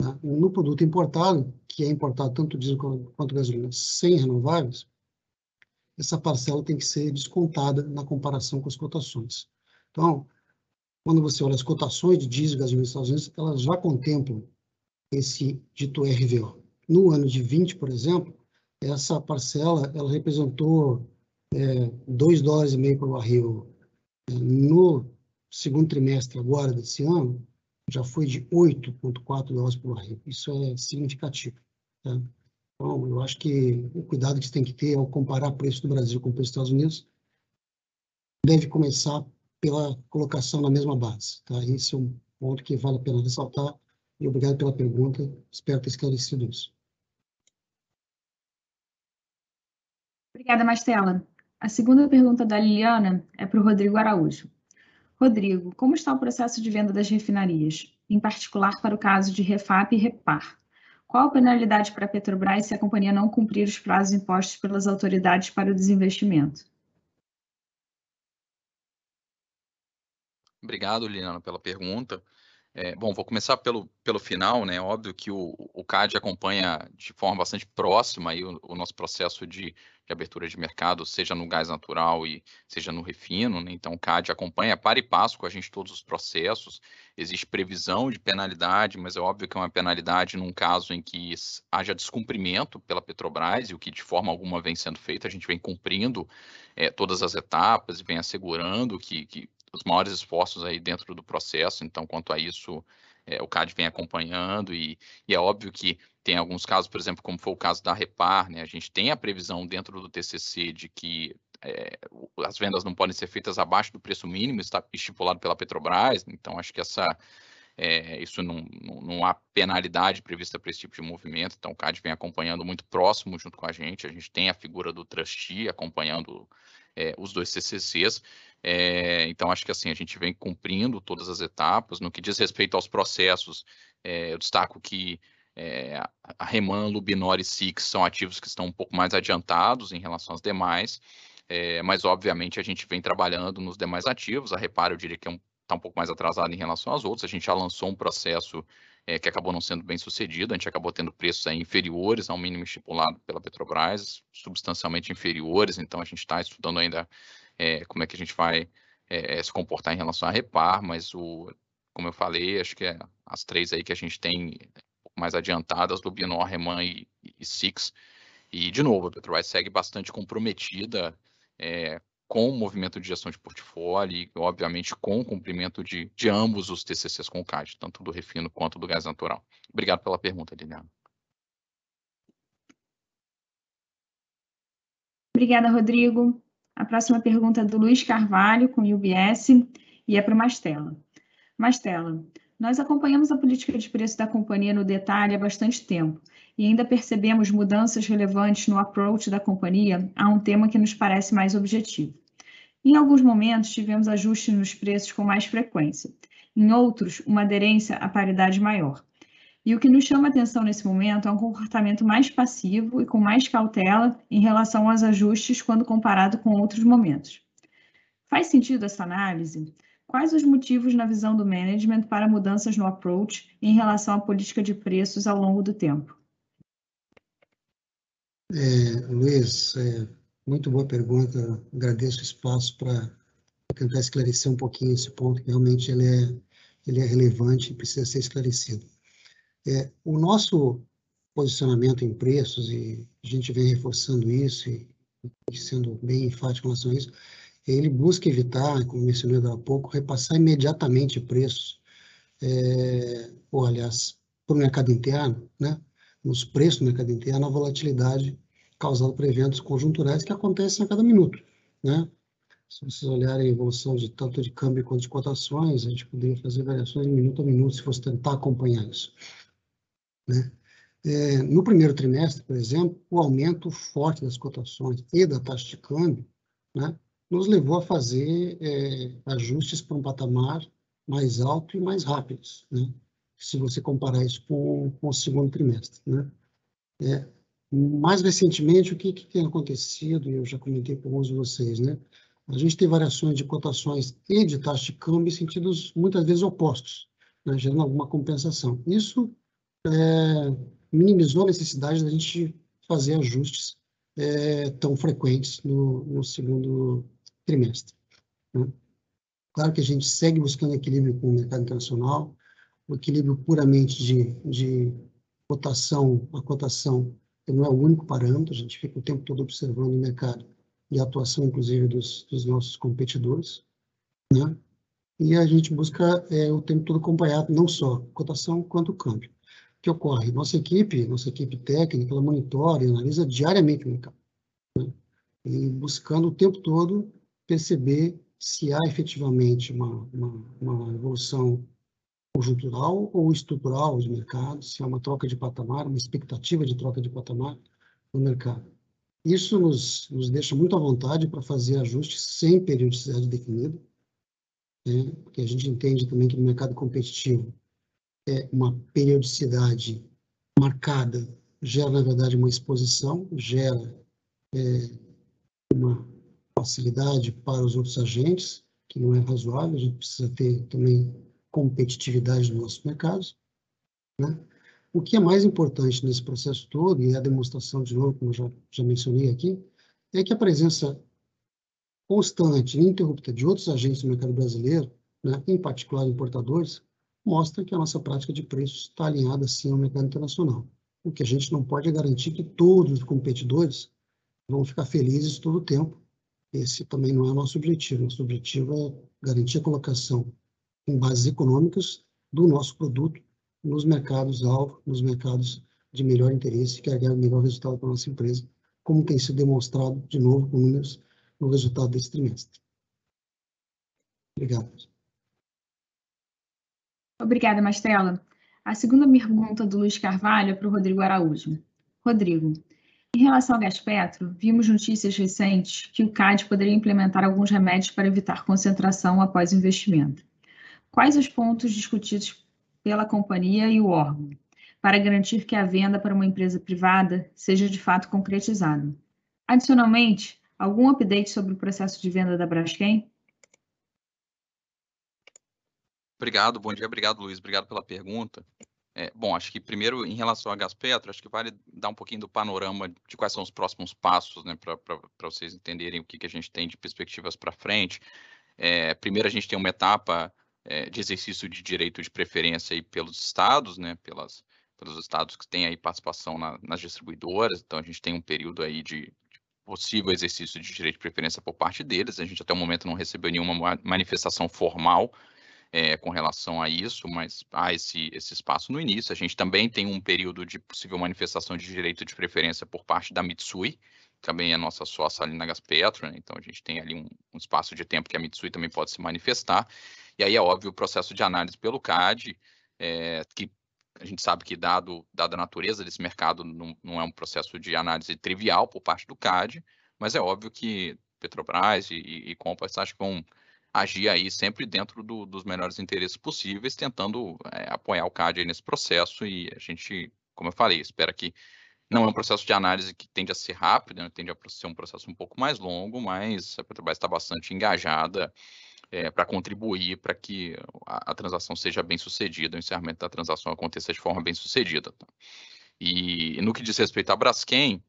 Né? No produto importado, que é importado tanto diesel quanto gasolina sem renováveis, essa parcela tem que ser descontada na comparação com as cotações. Então, quando você olha as cotações de diesel e gasolina nos Estados Unidos, elas já contemplam esse dito RVO. No ano de 20, por exemplo, essa parcela ela representou é, 2 dólares e meio por barril. No segundo trimestre agora desse ano, já foi de 8,4 dólares por barril. Isso é significativo. Tá? Então, eu acho que o cuidado que você tem que ter ao comparar preço do Brasil com o preço dos Estados Unidos deve começar pela colocação na mesma base. Tá? Esse é um ponto que vale a pena ressaltar. E obrigado pela pergunta. Espero ter esclarecido isso. Obrigada, Mastela. A segunda pergunta da Liliana é para o Rodrigo Araújo. Rodrigo, como está o processo de venda das refinarias, em particular para o caso de Refap e Repar? Qual a penalidade para a Petrobras se a companhia não cumprir os prazos impostos pelas autoridades para o desinvestimento? Obrigado, Liliana, pela pergunta. É, bom, vou começar pelo, pelo final, né? Óbvio que o, o CAD acompanha de forma bastante próxima aí o, o nosso processo de, de, abertura de mercado, seja no gás natural e seja no refino, né? Então, o CAD acompanha para e passo com a gente todos os processos. Existe previsão de penalidade, mas é óbvio que é uma penalidade num caso em que haja descumprimento pela Petrobras e o que de forma alguma vem sendo feito, a gente vem cumprindo é, todas as etapas e vem assegurando que, que os maiores esforços aí dentro do processo, então quanto a isso é, o CAD vem acompanhando e, e, é óbvio que tem alguns casos, por exemplo, como foi o caso da Repar, né, a gente tem a previsão dentro do TCC de que é, as vendas não podem ser feitas abaixo do preço mínimo está estipulado pela Petrobras, então acho que essa é, isso não, não, não, há penalidade prevista para esse tipo de movimento, então o CAD vem acompanhando muito próximo junto com a gente, a gente tem a figura do trustee acompanhando é, os dois CCCs, é, então, acho que assim, a gente vem cumprindo todas as etapas. No que diz respeito aos processos, é, eu destaco que é, a Reman, Lubinor e Six são ativos que estão um pouco mais adiantados em relação aos demais, mas obviamente a gente vem trabalhando nos demais ativos. A Reparo, eu diria que está é um, tá um pouco mais atrasado em relação aos outros. A gente já lançou um processo que acabou não sendo bem sucedido, a gente acabou tendo preços inferiores ao mínimo estipulado pela Petrobras, substancialmente inferiores, então a gente está estudando ainda é, como é que a gente vai é, se comportar em relação a repar, mas o, como eu falei, acho que é as três aí que a gente tem mais adiantadas, do Binor, Reman e, e Six. E, de novo, a Petrobras segue bastante comprometida é, com o movimento de gestão de portfólio e, obviamente, com o cumprimento de, de ambos os TCCs com o CAD, tanto do refino quanto do gás natural. Obrigado pela pergunta, Liliana. Obrigada, Rodrigo. A próxima pergunta é do Luiz Carvalho, com UBS, e é para o Mastella. Mastella, nós acompanhamos a política de preço da companhia no detalhe há bastante tempo e ainda percebemos mudanças relevantes no approach da companhia a um tema que nos parece mais objetivo. Em alguns momentos, tivemos ajustes nos preços com mais frequência, em outros, uma aderência à paridade maior. E o que nos chama atenção nesse momento é um comportamento mais passivo e com mais cautela em relação aos ajustes quando comparado com outros momentos. Faz sentido essa análise? Quais os motivos na visão do management para mudanças no approach em relação à política de preços ao longo do tempo? É, Luiz, é, muito boa pergunta. Agradeço o espaço para tentar esclarecer um pouquinho esse ponto, que realmente ele é, ele é relevante e precisa ser esclarecido. É, o nosso posicionamento em preços, e a gente vem reforçando isso e, sendo bem enfático em relação a isso, ele busca evitar, como mencionei há pouco, repassar imediatamente preços, é, ou aliás, para o mercado interno, né? nos preços do mercado interno, a volatilidade causada por eventos conjunturais que acontecem a cada minuto. Né? Se vocês olharem a evolução de tanto de câmbio quanto de cotações, a gente poderia fazer variações de minuto a minuto se fosse tentar acompanhar isso. Né? É, no primeiro trimestre, por exemplo, o aumento forte das cotações e da taxa de câmbio né, nos levou a fazer é, ajustes para um patamar mais alto e mais rápidos, né? se você comparar isso com, com o segundo trimestre. Né? É, Mais recentemente, o que, que tem acontecido, e eu já comentei com alguns de vocês, né? A gente tem variações de cotações e de taxa de câmbio em sentidos muitas vezes opostos, né? gerando alguma compensação. Isso é, minimizou a necessidade da gente fazer ajustes é, tão frequentes no, no segundo trimestre. Né? Claro que a gente segue buscando equilíbrio com o mercado internacional, o equilíbrio puramente de, de cotação, a cotação não é o único parâmetro, a gente fica o tempo todo observando o mercado e a atuação, inclusive, dos, dos nossos competidores, né? E a gente busca é, o tempo todo acompanhar não só cotação quanto câmbio. Que ocorre? Nossa equipe, nossa equipe técnica, ela monitora e analisa diariamente o mercado, né? e buscando o tempo todo perceber se há efetivamente uma, uma, uma evolução conjuntural ou estrutural de mercado, se há uma troca de patamar, uma expectativa de troca de patamar no mercado. Isso nos, nos deixa muito à vontade para fazer ajustes sem periodicidade definida, né? porque a gente entende também que no mercado competitivo é uma periodicidade marcada gera, na verdade, uma exposição, gera é, uma facilidade para os outros agentes, que não é razoável, a gente precisa ter também competitividade nos nossos mercados. Né? O que é mais importante nesse processo todo, e é a demonstração, de novo, como já, já mencionei aqui, é que a presença constante e ininterrupta de outros agentes do mercado brasileiro, né, em particular importadores, mostra que a nossa prática de preços está alinhada, sim, ao mercado internacional. O que a gente não pode é garantir que todos os competidores vão ficar felizes todo o tempo. Esse também não é nosso objetivo. Nosso objetivo é garantir a colocação em bases econômicas do nosso produto nos mercados-alvo, nos mercados de melhor interesse, que agregam melhor resultado para a nossa empresa, como tem sido demonstrado, de novo, com números no resultado desse trimestre. Obrigado. Obrigada, Mastela. A segunda pergunta do Luiz Carvalho é para o Rodrigo Araújo. Rodrigo, em relação ao gás petro, vimos notícias recentes que o CAD poderia implementar alguns remédios para evitar concentração após investimento. Quais os pontos discutidos pela companhia e o órgão para garantir que a venda para uma empresa privada seja de fato concretizada? Adicionalmente, algum update sobre o processo de venda da Braskem? Obrigado, bom dia, obrigado Luiz, obrigado pela pergunta. É, bom, acho que primeiro, em relação a Gaspetro, acho que vale dar um pouquinho do panorama de quais são os próximos passos, né, para vocês entenderem o que, que a gente tem de perspectivas para frente. É, primeiro, a gente tem uma etapa é, de exercício de direito de preferência aí pelos estados, né, pelas, pelos estados que têm aí participação na, nas distribuidoras, então a gente tem um período aí de, de possível exercício de direito de preferência por parte deles, a gente até o momento não recebeu nenhuma manifestação formal é, com relação a isso, mas há esse, esse espaço no início. A gente também tem um período de possível manifestação de direito de preferência por parte da Mitsui, também é nossa sócia ali na Gaspetro, né? então a gente tem ali um, um, espaço de tempo que a Mitsui também pode se manifestar. E aí é óbvio o processo de análise pelo CAD, é, que a gente sabe que, dado, dada a natureza desse mercado, não, não, é um processo de análise trivial por parte do CAD, mas é óbvio que Petrobras e, e, e Compass acho que vão agir aí sempre dentro do, dos melhores interesses possíveis, tentando é, apoiar o CAD nesse processo e a gente, como eu falei, espera que não é um processo de análise que tende a ser rápido, né, tende a ser um processo um pouco mais longo, mas a Petrobras está bastante engajada é, para contribuir para que a, a, transação seja bem sucedida, o encerramento da transação aconteça de forma bem sucedida. Tá? E, e no que diz respeito à Braskem,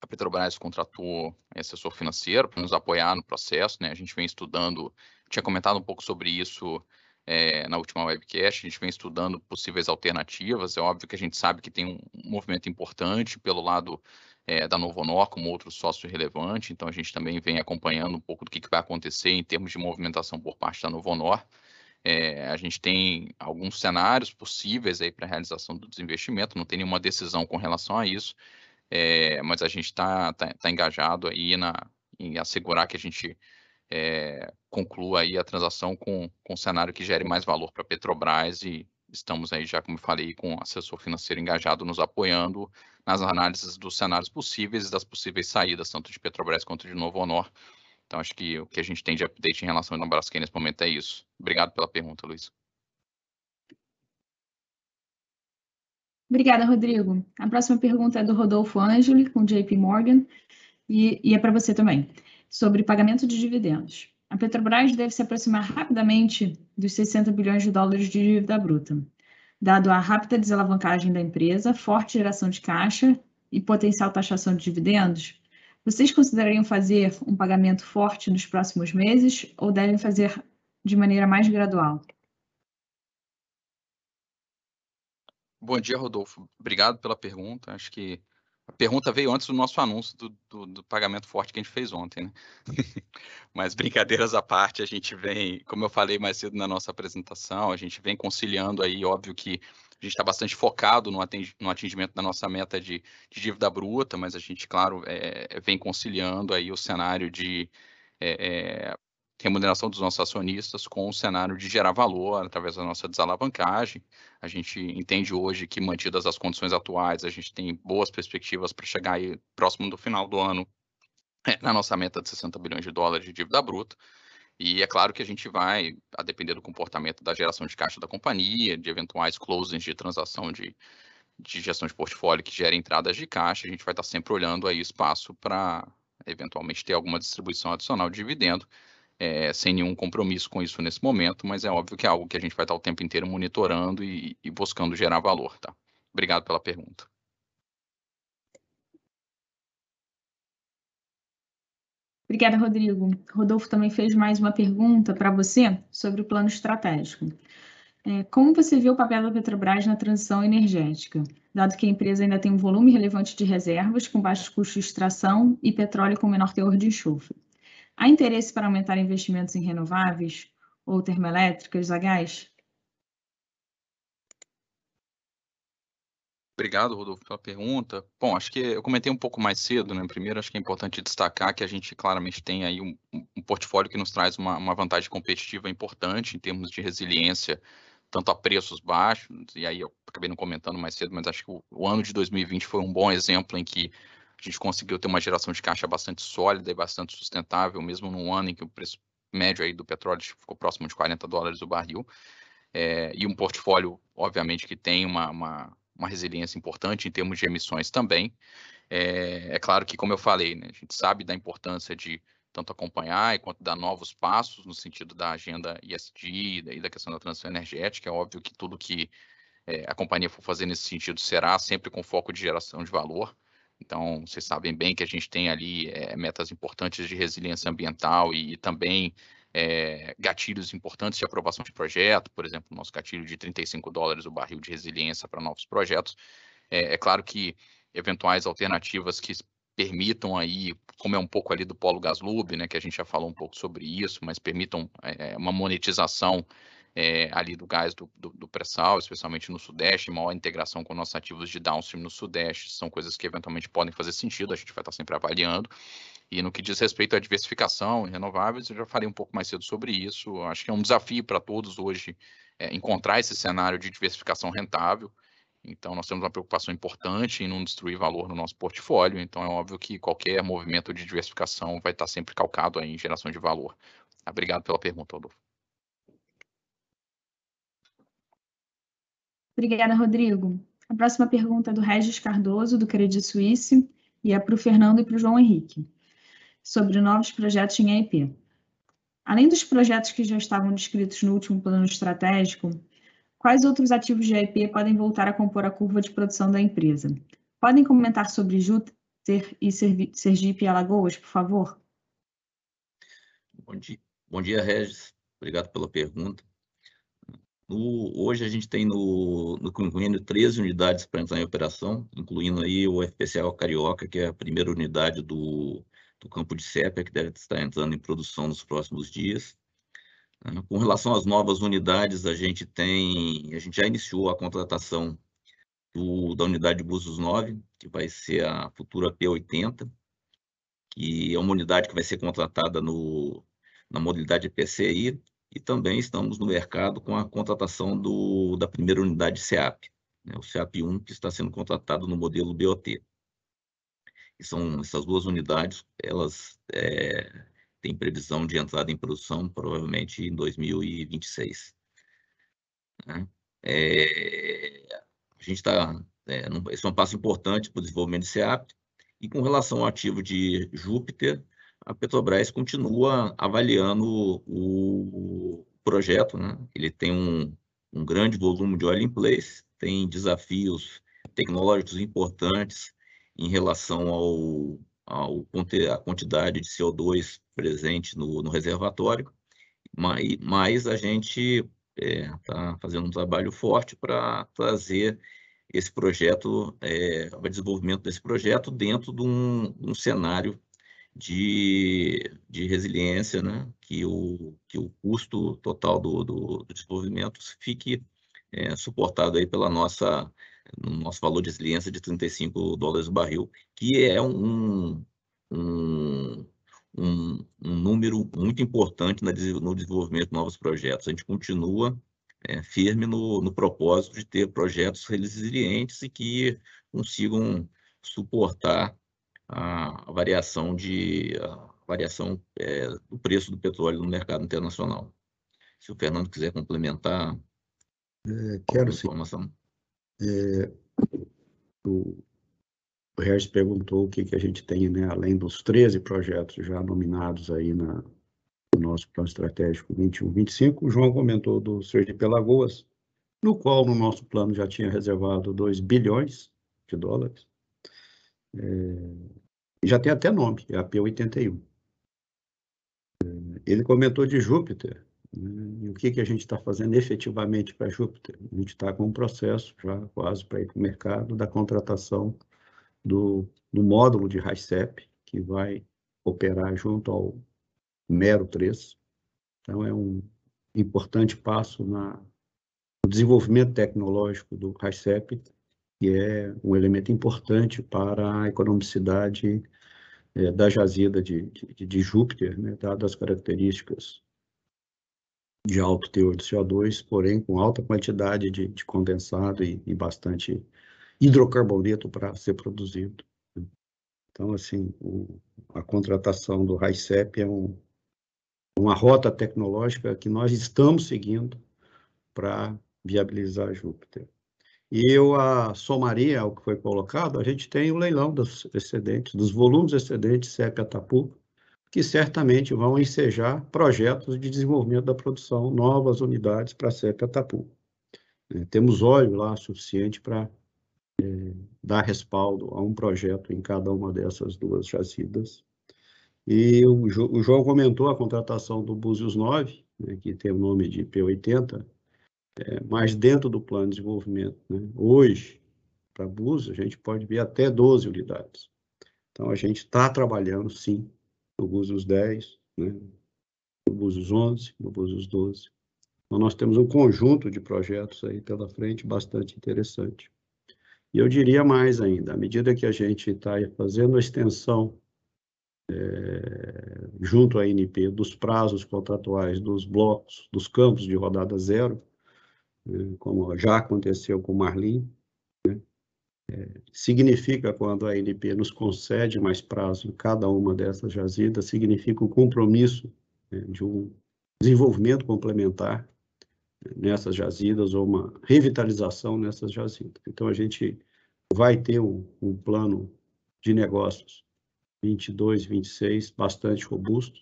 a Petrobras contratou assessor financeiro para nos apoiar no processo, né? A gente vem estudando, tinha comentado um pouco sobre isso é, na última webcast, a gente vem estudando possíveis alternativas. É óbvio que a gente sabe que tem um movimento importante pelo lado é, da Novonor como outro sócio relevante, então a gente também vem acompanhando um pouco do que, que vai acontecer em termos de movimentação por parte da Novonor. É, a gente tem alguns cenários possíveis aí para realização do desinvestimento, não tem nenhuma decisão com relação a isso, é, mas a gente está tá, tá engajado aí na, em assegurar que a gente é, conclua aí a transação com, com um cenário que gere mais valor para a Petrobras e estamos aí já, como eu falei, com o assessor financeiro engajado nos apoiando nas análises dos cenários possíveis e das possíveis saídas, tanto de Petrobras quanto de Novo Honor. Então, acho que o que a gente tem de update em relação ao Braskem nesse momento é isso. Obrigado pela pergunta, Luiz. Obrigada, Rodrigo. A próxima pergunta é do Rodolfo Angeli, com JP Morgan, e, e é para você também, sobre pagamento de dividendos. A Petrobras deve se aproximar rapidamente dos 60 bilhões de dólares de dívida bruta, dado a rápida desalavancagem da empresa, forte geração de caixa e potencial taxação de dividendos. Vocês considerariam fazer um pagamento forte nos próximos meses ou devem fazer de maneira mais gradual? Bom dia, Rodolfo. Obrigado pela pergunta. Acho que a pergunta veio antes do nosso anúncio do, do, do pagamento forte que a gente fez ontem, né? (laughs) Mas brincadeiras à parte, a gente vem, como eu falei mais cedo na nossa apresentação, a gente vem conciliando aí, óbvio que a gente está bastante focado no, atingimento da nossa meta de, de dívida bruta, mas a gente, claro, é, vem conciliando aí o cenário de é, é, remuneração dos nossos acionistas com o cenário de gerar valor através da nossa desalavancagem. A gente entende hoje que, mantidas as condições atuais, a gente tem boas perspectivas para chegar aí próximo do final do ano é, na nossa meta de 60 bilhões de dólares de dívida bruta. E é claro que a gente vai, a depender do comportamento da geração de caixa da companhia, de eventuais closings de transação de, de gestão de portfólio que gera entradas de caixa, a gente vai estar sempre olhando aí espaço para eventualmente ter alguma distribuição adicional de dividendo é, sem nenhum compromisso com isso nesse momento, mas é óbvio que é algo que a gente vai estar o tempo inteiro monitorando e, e buscando gerar valor, tá? Obrigado pela pergunta. Obrigada, Rodrigo. Rodolfo também fez mais uma pergunta para você sobre o plano estratégico. É, como você vê o papel da Petrobras na transição energética, dado que a empresa ainda tem um volume relevante de reservas com baixo custo de extração e petróleo com menor teor de enxofre? Há interesse para aumentar investimentos em renováveis ou termoelétricas a gás? Obrigado, Rodolfo, pela pergunta. Bom, acho que eu comentei um pouco mais cedo, né? Primeiro, acho que é importante destacar que a gente claramente tem aí um, um portfólio que nos traz uma, uma, vantagem competitiva importante em termos de resiliência, tanto a preços baixos, e aí eu acabei não comentando mais cedo, mas acho que o, o ano de 2020 foi um bom exemplo em que a gente conseguiu ter uma geração de caixa bastante sólida e bastante sustentável, mesmo num ano em que o preço médio aí do petróleo ficou próximo de 40 dólares o barril. É, e um portfólio, obviamente, que tem uma, uma, uma, resiliência importante em termos de emissões também. É, é claro que, como eu falei, né, a gente sabe da importância de tanto acompanhar quanto dar novos passos no sentido da agenda ESG e da questão da transição energética. É óbvio que tudo que é, a companhia for fazer nesse sentido será sempre com foco de geração de valor. Então, vocês sabem bem que a gente tem ali é, metas importantes de resiliência ambiental e, e também é, gatilhos importantes de aprovação de projeto, por exemplo, nosso gatilho de 35 dólares o barril de resiliência para novos projetos. É, é, claro que eventuais alternativas que permitam aí, como é um pouco ali do polo Gaslub, né, que a gente já falou um pouco sobre isso, mas permitam é, uma monetização é, ali do gás do, do, do pré-sal, especialmente no Sudeste, maior integração com nossos ativos de downstream no Sudeste, são coisas que eventualmente podem fazer sentido, a gente vai estar sempre avaliando. E no que diz respeito à diversificação em renováveis, eu já falei um pouco mais cedo sobre isso. Acho que é um desafio para todos hoje é, encontrar esse cenário de diversificação rentável. Então, nós temos uma preocupação importante em não destruir valor no nosso portfólio. Então, é óbvio que qualquer movimento de diversificação vai estar sempre calcado em geração de valor. Obrigado pela pergunta, Adolfo. Obrigada, Rodrigo. A próxima pergunta é do Regis Cardoso, do Credit Suisse, e é para o Fernando e para o João Henrique, sobre novos projetos em EIP. Além dos projetos que já estavam descritos no último plano estratégico, quais outros ativos de EIP podem voltar a compor a curva de produção da empresa? Podem comentar sobre Júpiter e Sergipe e Alagoas, por favor? Bom dia, Bom dia Regis. Obrigado pela pergunta. No, hoje a gente tem no, no convênio 13 unidades para entrar em operação, incluindo aí o FPCL Carioca, que é a primeira unidade do, do campo de sépia, que deve estar entrando em produção nos próximos dias. Né? Com relação às novas unidades, a gente tem, a gente já iniciou a contratação do, da unidade de Búzios 9, que vai ser a futura P80, que é uma unidade que vai ser contratada no, na modalidade PCI, e também estamos no mercado com a contratação do, da primeira unidade SEAP, né, o SEAP-1, que está sendo contratado no modelo BOT. E são essas duas unidades, elas é, têm previsão de entrada em produção provavelmente em 2026. Né? É, a gente está é, esse é um passo importante para o desenvolvimento de SEAP. E com relação ao ativo de Júpiter, a Petrobras continua avaliando o, projeto, né? Ele tem um, um grande volume de oil in place, tem desafios tecnológicos importantes em relação ao, ao a quantidade de CO2 presente no, no reservatório, mas, mas a gente está é, tá fazendo um trabalho forte para trazer esse projeto, é, o desenvolvimento desse projeto dentro de um, um cenário de, de resiliência, né? que, o, que o custo total do, do, do desenvolvimento fique é, suportado aí pela nossa no nosso valor de resiliência de 35 dólares o barril, que é um, um, um, um número muito importante no desenvolvimento de novos projetos. A gente continua é, firme no, no propósito de ter projetos resilientes e que consigam suportar a, variação de a variação é, do preço do petróleo no mercado internacional. Se o Fernando quiser complementar é, quero informação. É, o, o Regis perguntou o que, que a gente tem, né, além dos 13 projetos já nominados aí na, no nosso plano estratégico 21-25. O João comentou do Sergipe Alagoas, no qual no nosso plano já tinha reservado 2 bilhões de dólares. É, já tem até nome, é a P81. É, ele comentou de Júpiter, né, e o que, que a gente está fazendo efetivamente para Júpiter. A gente está com um processo já quase para ir para o mercado da contratação do, do módulo de RICEP, que vai operar junto ao Mero 3. Então, é um importante passo na, no desenvolvimento tecnológico do RICEP, que é um elemento importante para a economicidade é, da jazida de, de, de Júpiter, né, dadas as características de alto teor de CO2, porém com alta quantidade de, de condensado e, e, bastante hidrocarboneto para ser produzido. Então, assim, o, a contratação do RICEP é um, uma rota tecnológica que nós estamos seguindo para viabilizar Júpiter. E eu a somaria ao que foi colocado, a gente tem o leilão dos excedentes, dos volumes excedentes CEP Atapu, que certamente vão ensejar projetos de desenvolvimento da produção, novas unidades para CEP Atapu. É, temos óleo lá suficiente para é, dar respaldo a um projeto em cada uma dessas duas jazidas. E o, o João comentou a contratação do Búzios 9, né, que tem o nome de P80, é, mas dentro do plano de desenvolvimento, né, hoje, para Búzios, a gente pode ver até 12 unidades. Então, a gente está trabalhando, sim, no Búzios 10, né, no Búzios 11, no Búzios 12. Então, nós temos um conjunto de projetos aí pela frente bastante interessante. E eu diria mais ainda, à medida que a gente está fazendo a extensão é, junto à ANP dos prazos contratuais dos blocos, dos campos de rodada zero, como já aconteceu com o Marlim, né, é, significa quando a ANP nos concede mais prazo em cada uma dessas jazidas, significa o compromisso né, de um desenvolvimento complementar né, nessas jazidas ou uma revitalização nessas jazidas. Então, a gente vai ter um, um plano de negócios 22, 26, bastante robusto,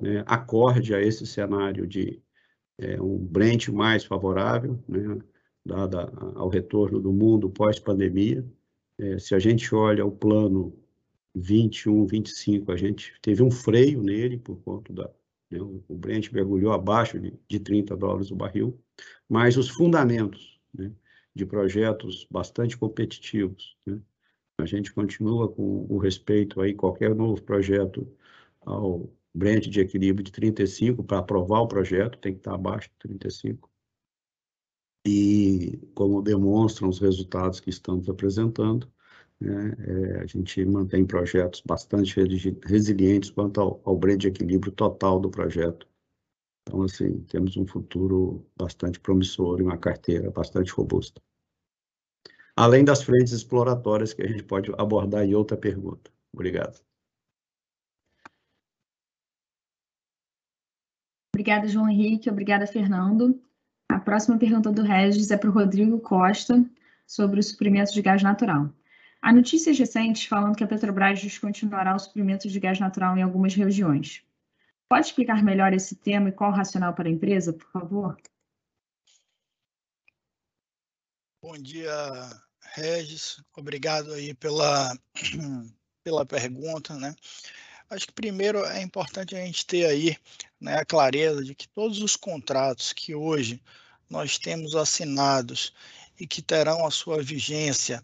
né, acorde a esse cenário de é, um Brent mais favorável, né, dada ao retorno do mundo pós-pandemia. É, se a gente olha o plano 21, 25, a gente teve um freio nele por conta da né, o Brent mergulhou abaixo de, de 30 dólares o barril, mas os fundamentos né, de projetos bastante competitivos, né, a gente continua com o respeito aí, qualquer novo projeto ao Brent de equilíbrio de 35 para aprovar o projeto, tem que estar abaixo de 35. E como demonstram os resultados que estamos apresentando, né, é, a gente mantém projetos bastante resilientes quanto ao, ao Brent de equilíbrio total do projeto. Então, assim, temos um futuro bastante promissor e uma carteira bastante robusta além das frentes exploratórias que a gente pode abordar em outra pergunta. Obrigado. Obrigada, João Henrique. Obrigada, Fernando. A próxima pergunta do Regis é para o Rodrigo Costa, sobre o suprimento de gás natural. Há notícias recentes falando que a Petrobras descontinuará o suprimento de gás natural em algumas regiões. Pode explicar melhor esse tema e qual o racional para a empresa, por favor? Bom dia, Regis. Obrigado aí pela, (clears throat) pela pergunta, né? Acho que primeiro é importante a gente ter aí né, a clareza de que todos os contratos que hoje nós temos assinados e que terão a sua vigência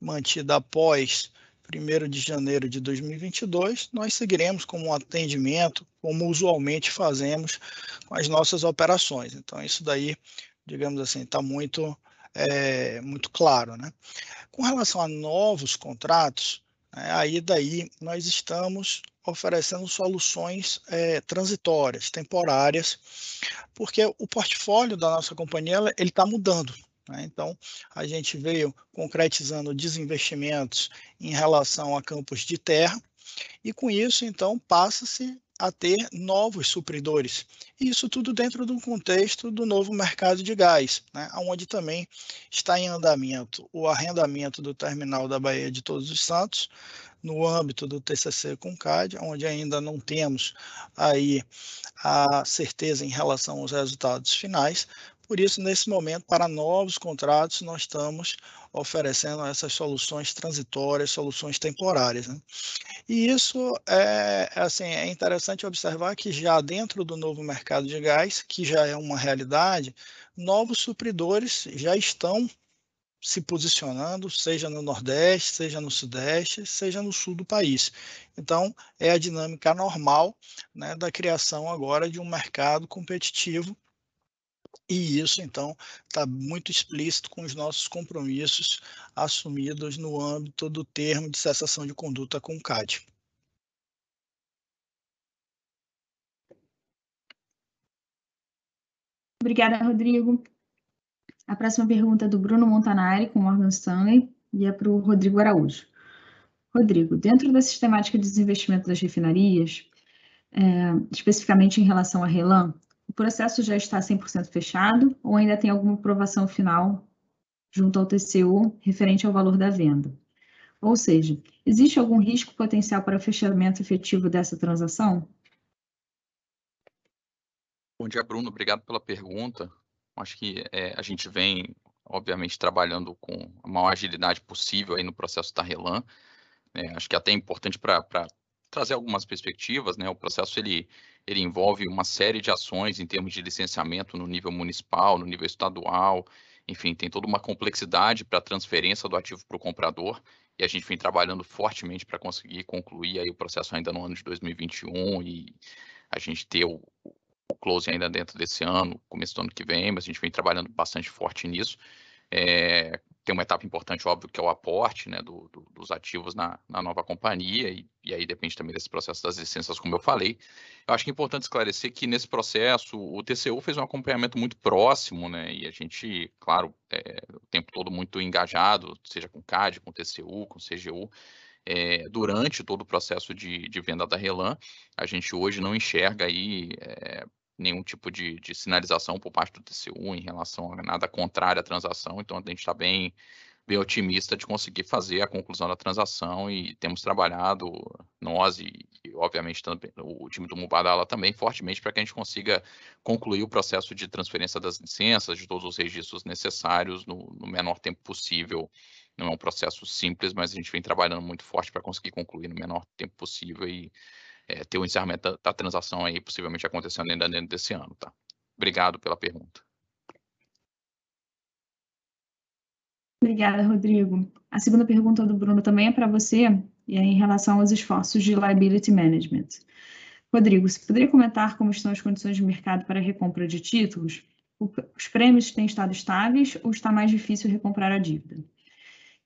mantida após 1 de janeiro de 2022, nós seguiremos com um atendimento como usualmente fazemos com as nossas operações. Então, isso daí, digamos assim, está muito, é, muito claro. Né? Com relação a novos contratos, né, aí daí nós estamos oferecendo soluções é, transitórias, temporárias, porque o portfólio da nossa companhia ele está mudando. Né? Então, a gente veio concretizando desinvestimentos em relação a campos de terra, e com isso, então, passa-se a ter novos supridores. Isso tudo dentro do contexto do novo mercado de gás, né, onde também está em andamento o arrendamento do terminal da Baía de Todos os Santos, no âmbito do TCC com CAD, onde ainda não temos aí a certeza em relação aos resultados finais, por isso, nesse momento, para novos contratos, nós estamos oferecendo essas soluções transitórias, soluções temporárias. Né? E isso é, assim, é interessante observar que já dentro do novo mercado de gás, que já é uma realidade, novos supridores já estão se posicionando, seja no Nordeste, seja no Sudeste, seja no Sul do país. Então, é a dinâmica normal né, da criação agora de um mercado competitivo e isso, então, está muito explícito com os nossos compromissos assumidos no âmbito do termo de cessação de conduta com o CAD. Obrigada, Rodrigo. A próxima pergunta é do Bruno Montanari, com Morgan Stanley, e é para o Rodrigo Araújo. Rodrigo, dentro da sistemática de desinvestimento das refinarias, é, especificamente em relação à RELAM, o processo já está 100% fechado ou ainda tem alguma aprovação final junto ao TCU referente ao valor da venda? Ou seja, existe algum risco potencial para fechamento efetivo dessa transação? Bom dia, Bruno. Obrigado pela pergunta. Acho que é, a gente vem, obviamente, trabalhando com a maior agilidade possível aí no processo da RELAN. É, acho que é até importante para trazer algumas perspectivas, né? O processo ele, ele envolve uma série de ações em termos de licenciamento no nível municipal, no nível estadual, enfim, tem toda uma complexidade para a transferência do ativo para o comprador, e a gente vem trabalhando fortemente para conseguir concluir aí o processo ainda no ano de 2021 e a gente ter o, o close ainda dentro desse ano, começo do ano que vem, mas a gente vem trabalhando bastante forte nisso. É, tem uma etapa importante, óbvio, que é o aporte né, do, do, dos ativos na, na nova companhia, e, e, aí depende também desse processo das licenças, como eu falei. Eu acho que é importante esclarecer que nesse processo o TCU fez um acompanhamento muito próximo, né, e a gente, claro, é, o tempo todo muito engajado, seja com CAD, com TCU, com CGU, é, durante todo o processo de, de, venda da Relan, a gente hoje não enxerga aí é, nenhum tipo de, de, sinalização por parte do TCU em relação a nada contrário à transação, então a gente está bem, bem otimista de conseguir fazer a conclusão da transação e temos trabalhado, nós e, e obviamente também, o time do Mubadala também, fortemente para que a gente consiga concluir o processo de transferência das licenças, de todos os registros necessários no, no menor tempo possível. Não é um processo simples, mas a gente vem trabalhando muito forte para conseguir concluir no menor tempo possível e é, ter o encerramento da, da, transação aí possivelmente acontecendo ainda dentro desse ano, tá? Obrigado pela pergunta. Obrigada, Rodrigo. A segunda pergunta do Bruno também é para você, e é em relação aos esforços de liability management. Rodrigo, você poderia comentar como estão as condições de mercado para a recompra de títulos? Os prêmios têm estado estáveis ou está mais difícil recomprar a dívida?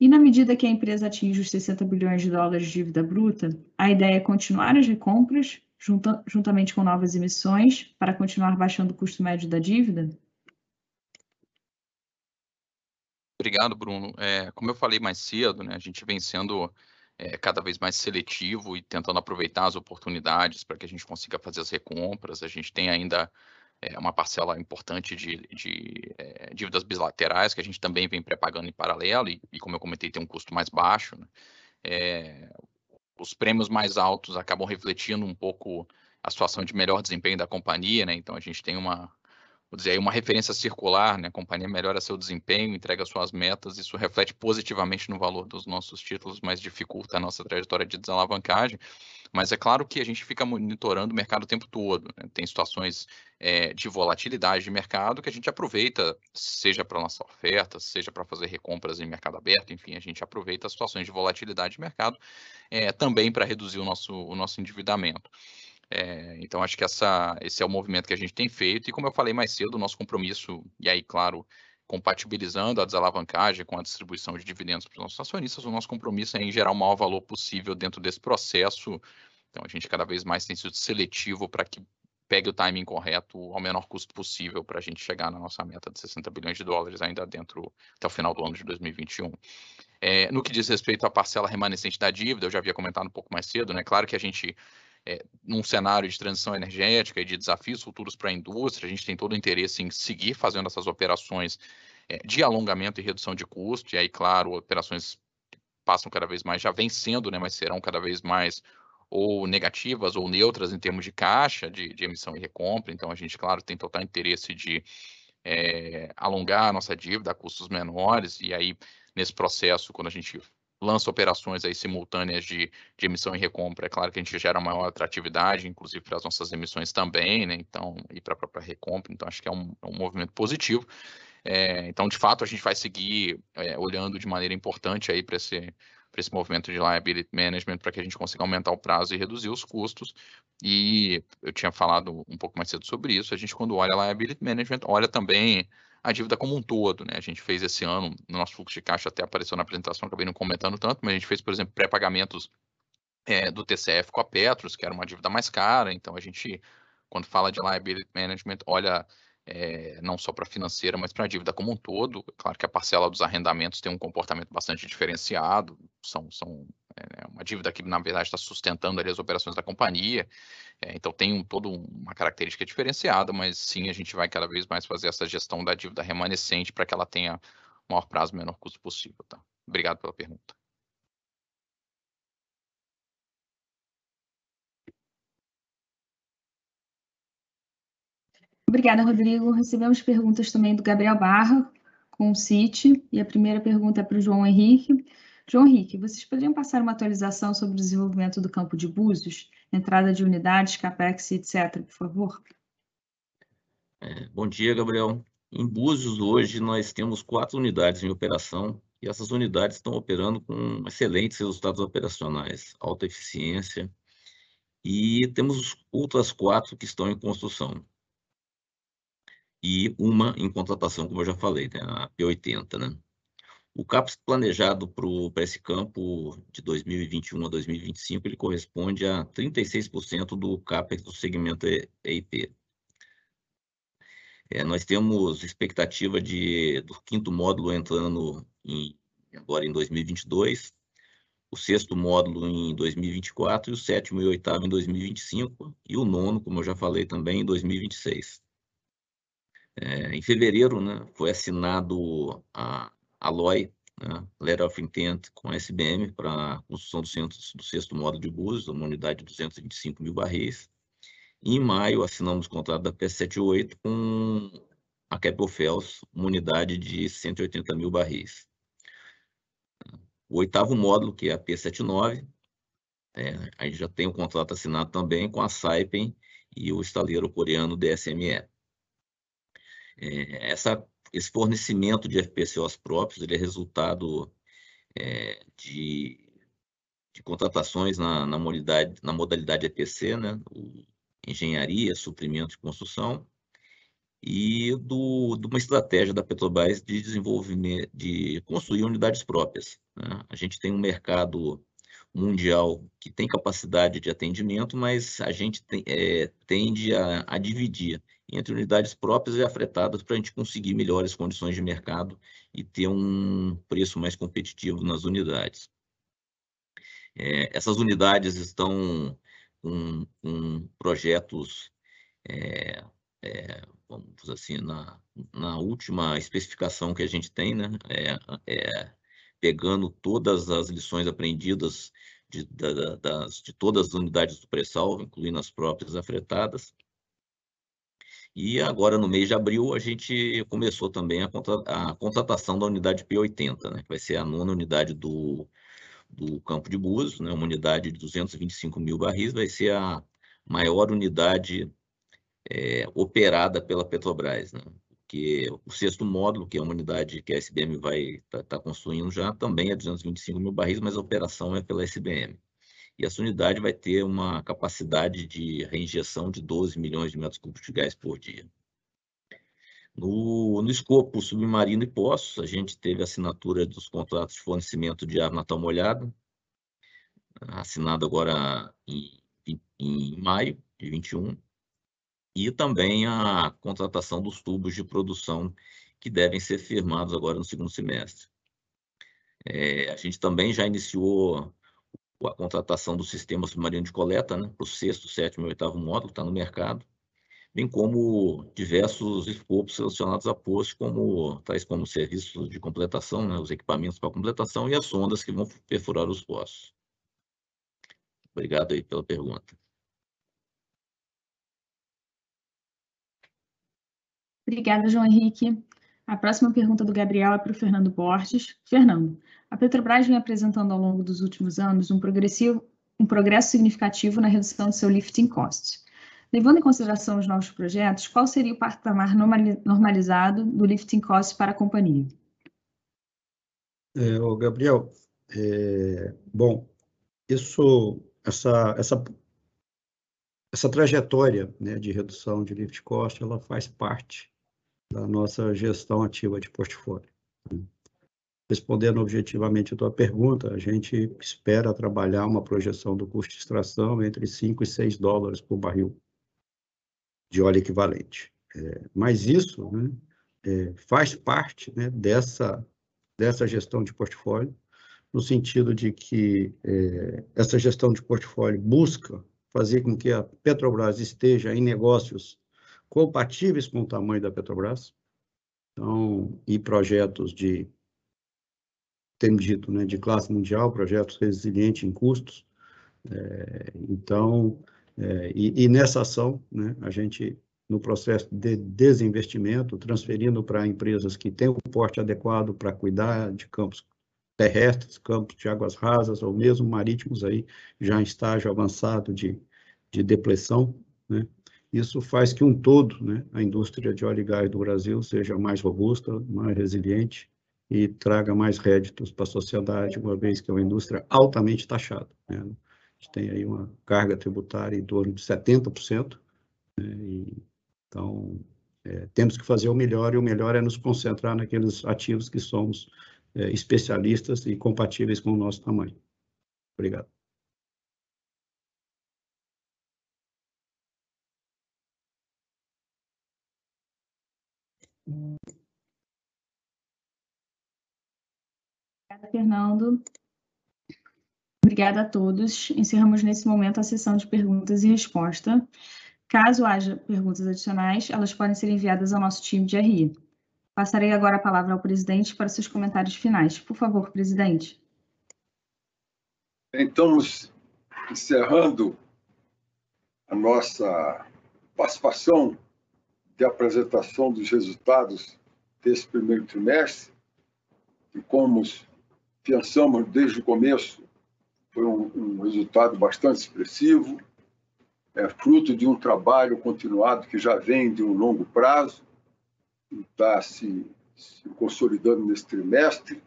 E na medida que a empresa atinge os 60 bilhões de dólares de dívida bruta, a ideia é continuar as recompras, junta, juntamente com novas emissões, para continuar baixando o custo médio da dívida? Obrigado, Bruno. É, como eu falei mais cedo, né, a gente vem sendo é, cada vez mais seletivo e tentando aproveitar as oportunidades para que a gente consiga fazer as recompras. A gente tem ainda é, uma parcela importante de, de é, dívidas bilaterais, que a gente também vem pré-pagando em paralelo, e, e, como eu comentei, tem um custo mais baixo. Né? É, os prêmios mais altos acabam refletindo um pouco a situação de melhor desempenho da companhia, né? então a gente tem uma, vou dizer, uma referência circular, né? A companhia melhora seu desempenho, entrega suas metas, isso reflete positivamente no valor dos nossos títulos, mas dificulta a nossa trajetória de desalavancagem. Mas é claro que a gente fica monitorando o mercado o tempo todo. Né? Tem situações é, de volatilidade de mercado que a gente aproveita, seja para lançar ofertas, seja para fazer recompras em mercado aberto, enfim, a gente aproveita as situações de volatilidade de mercado é, também para reduzir o nosso, o nosso endividamento. É, então, acho que essa, esse é o movimento que a gente tem feito, e como eu falei mais cedo, o nosso compromisso, e aí, claro, compatibilizando a desalavancagem com a distribuição de dividendos para os nossos acionistas, o nosso compromisso é em gerar o maior valor possível dentro desse processo. Então, a gente cada vez mais tem sido seletivo para que pegue o timing correto ao menor custo possível para a gente chegar na nossa meta de 60 bilhões de dólares ainda dentro até o final do ano de 2021. É, no que diz respeito à parcela remanescente da dívida, eu já havia comentado um pouco mais cedo, né? Claro que a gente é, num cenário de transição energética e de desafios futuros para a indústria, a gente tem todo o interesse em seguir fazendo essas operações é, de alongamento e redução de custo, e aí, claro, operações passam cada vez mais, já vem sendo, né, mas serão cada vez mais ou negativas ou neutras em termos de caixa, de, de emissão e recompra, então a gente, claro, tem total interesse de é, alongar a nossa dívida a custos menores, e aí, nesse processo, quando a gente lança operações aí simultâneas de, de emissão e recompra, é claro que a gente gera maior atratividade, inclusive para as nossas emissões também, né? Então, e para a própria recompra, então acho que é um, é um movimento positivo. É, então, de fato, a gente vai seguir é, olhando de maneira importante aí para esse, esse movimento de liability management para que a gente consiga aumentar o prazo e reduzir os custos. E eu tinha falado um pouco mais cedo sobre isso. A gente, quando olha liability management, olha também a dívida como um todo, né? A gente fez esse ano, no nosso fluxo de caixa até apareceu na apresentação, acabei não comentando tanto, mas a gente fez, por exemplo, pré-pagamentos é, do TCF com a Petros, que era uma dívida mais cara, então a gente, quando fala de liability management, olha é, não só para a financeira, mas para a dívida como um todo. Claro que a parcela dos arrendamentos tem um comportamento bastante diferenciado, são, são é, uma dívida que, na verdade, está sustentando ali, as operações da companhia, é, então tem um, toda uma característica diferenciada, mas sim, a gente vai cada vez mais fazer essa gestão da dívida remanescente para que ela tenha o maior prazo, o menor custo possível. Tá? Obrigado pela pergunta. Obrigada, Rodrigo. Recebemos perguntas também do Gabriel Barra, com o CIT, e a primeira pergunta é para o João Henrique. João Henrique, vocês poderiam passar uma atualização sobre o desenvolvimento do campo de Búzios, entrada de unidades, CAPEX, etc., por favor? É, bom dia, Gabriel. Em Búzios, hoje, nós temos quatro unidades em operação, e essas unidades estão operando com excelentes resultados operacionais, alta eficiência, e temos outras quatro que estão em construção e uma em contratação, como eu já falei, né, a P80, né? O CAPEX planejado para esse campo de 2021 a 2025, ele corresponde a 36% do CAPEX do segmento EIP. É, nós temos expectativa de, do quinto módulo entrando em, agora em 2022, o sexto módulo em 2024, e o sétimo e oitavo em 2025, e o nono, como eu já falei também, em 2026. É, em fevereiro, né, foi assinado a, a LOI, né, Letter of Intent, com a SBM para a construção do, centro, do sexto módulo de Búzios, uma unidade de 225 mil barris. E em maio, assinamos o contrato da P78 com a Capital Fels, uma unidade de 180 mil barris. O oitavo módulo, que é a P79, é, a gente já tem o um contrato assinado também com a Saipem e o estaleiro coreano DSME. É, essa, esse fornecimento de FPCOs próprios ele é resultado é, de, de contratações na, na, modalidade, na modalidade EPC, né? O, engenharia, suprimento e construção, e do, de uma estratégia da Petrobras de desenvolvimento, de construir unidades próprias. Né? A gente tem um mercado mundial que tem capacidade de atendimento, mas a gente tem, é, tende a, a, dividir entre unidades próprias e afretadas para a gente conseguir melhores condições de mercado e ter um preço mais competitivo nas unidades. É, essas unidades estão com, com projetos é, é, vamos assim, na, na última especificação que a gente tem, né, é, é pegando todas as lições aprendidas de, da, das, de todas as unidades do pré-sal, incluindo as próprias afretadas. E agora, no mês de abril, a gente começou também a, a contratação da unidade P80, né, que vai ser a nona unidade do, do Campo de Búzios, né, uma unidade de 225 mil barris, vai ser a maior unidade é, operada pela Petrobras. Né? Que o sexto módulo, que é uma unidade que a SBM vai estar tá, tá construindo já, também é 225 mil barris, mas a operação é pela SBM. E essa unidade vai ter uma capacidade de reinjeção de 12 milhões de metros cúbicos de gás por dia. No, no escopo submarino e poços, a gente teve a assinatura dos contratos de fornecimento de ar natal molhado, assinado agora em, em, em maio de 21, e também a contratação dos tubos de produção que devem ser firmados agora no segundo semestre. É, a gente também já iniciou a contratação do sistema submarino de coleta, né, para o sexto, sétimo e oitavo módulo, está no mercado, bem como diversos escopos relacionados a poços, como, tais como serviços de completação, né, os equipamentos para completação e as sondas que vão perfurar os poços. Obrigado aí pela pergunta. Obrigada, João Henrique. A próxima pergunta do Gabriel é para o Fernando Borges. Fernando, a Petrobras vem apresentando ao longo dos últimos anos um, progressivo, um progresso significativo na redução de seu lifting cost. Levando em consideração os novos projetos, qual seria o patamar normalizado do lifting cost para a companhia? É, Gabriel, é, bom, isso, essa, essa, essa trajetória né, de redução de lift cost, ela faz parte da nossa gestão ativa de portfólio. Respondendo objetivamente a tua pergunta, a gente espera trabalhar uma projeção do custo de extração entre 5 e 6 dólares por barril de óleo equivalente. É, mas isso né, é, faz parte né, dessa, dessa gestão de portfólio, no sentido de que é, essa gestão de portfólio busca fazer com que a Petrobras esteja em negócios compatíveis com o tamanho da Petrobras, então, e projetos de, temos dito, né, de classe mundial, projetos resilientes em custos. É, então, é, e, e, nessa ação, né, a gente, no processo de desinvestimento, transferindo para empresas que têm o porte adequado para cuidar de campos terrestres, campos de águas rasas ou mesmo marítimos aí, já em estágio avançado de, de depressão, né, isso faz que um todo, né, a indústria de óleo e gás do Brasil seja mais robusta, mais resiliente e traga mais réditos para a sociedade, uma vez que é uma indústria altamente taxada. Né? A gente tem aí uma carga tributária em torno de 70%, né? e, então é, temos que fazer o melhor, e o melhor é nos concentrar naqueles ativos que somos é, especialistas e compatíveis com o nosso tamanho. Obrigado. Obrigada, Fernando. Obrigada a todos. Encerramos nesse momento a sessão de perguntas e respostas. Caso haja perguntas adicionais, elas podem ser enviadas ao nosso time de RI. Passarei agora a palavra ao presidente para seus comentários finais. Por favor, presidente. Estamos encerrando a nossa participação de apresentação dos resultados desse primeiro trimestre, e como pensamos desde o começo, foi um, um resultado bastante expressivo, é fruto de um trabalho continuado que já vem de um longo prazo está se, se consolidando nesse trimestre,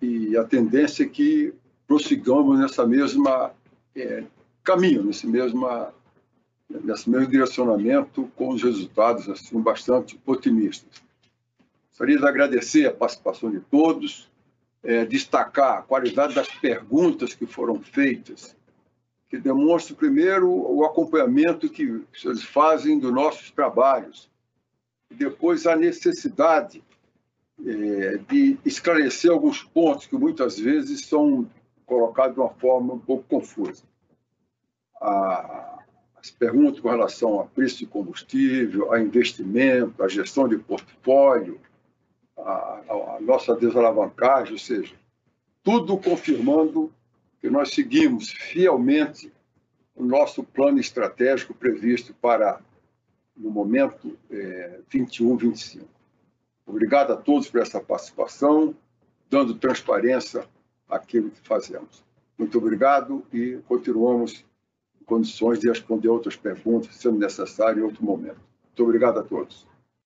e a tendência é que prossigamos nessa mesma é, caminho, nesse mesma nesse mesmo direcionamento com os resultados assim bastante otimistas. Gostaria de agradecer a participação de todos, é, destacar a qualidade das perguntas que foram feitas, que demonstra, primeiro, o acompanhamento que eles fazem dos nossos trabalhos, depois a necessidade é, de esclarecer alguns pontos que muitas vezes são colocados de uma forma um pouco confusa. A, as perguntas com relação a preço de combustível, a investimento, a gestão de portfólio, a, a, nossa desalavancagem, ou seja, tudo confirmando que nós seguimos fielmente o nosso plano estratégico previsto para no momento é, 21, 25. Obrigado a todos por essa participação, dando transparência àquilo que fazemos. Muito obrigado e continuamos em condições de responder outras perguntas, sendo necessário em outro momento. Muito obrigado a todos.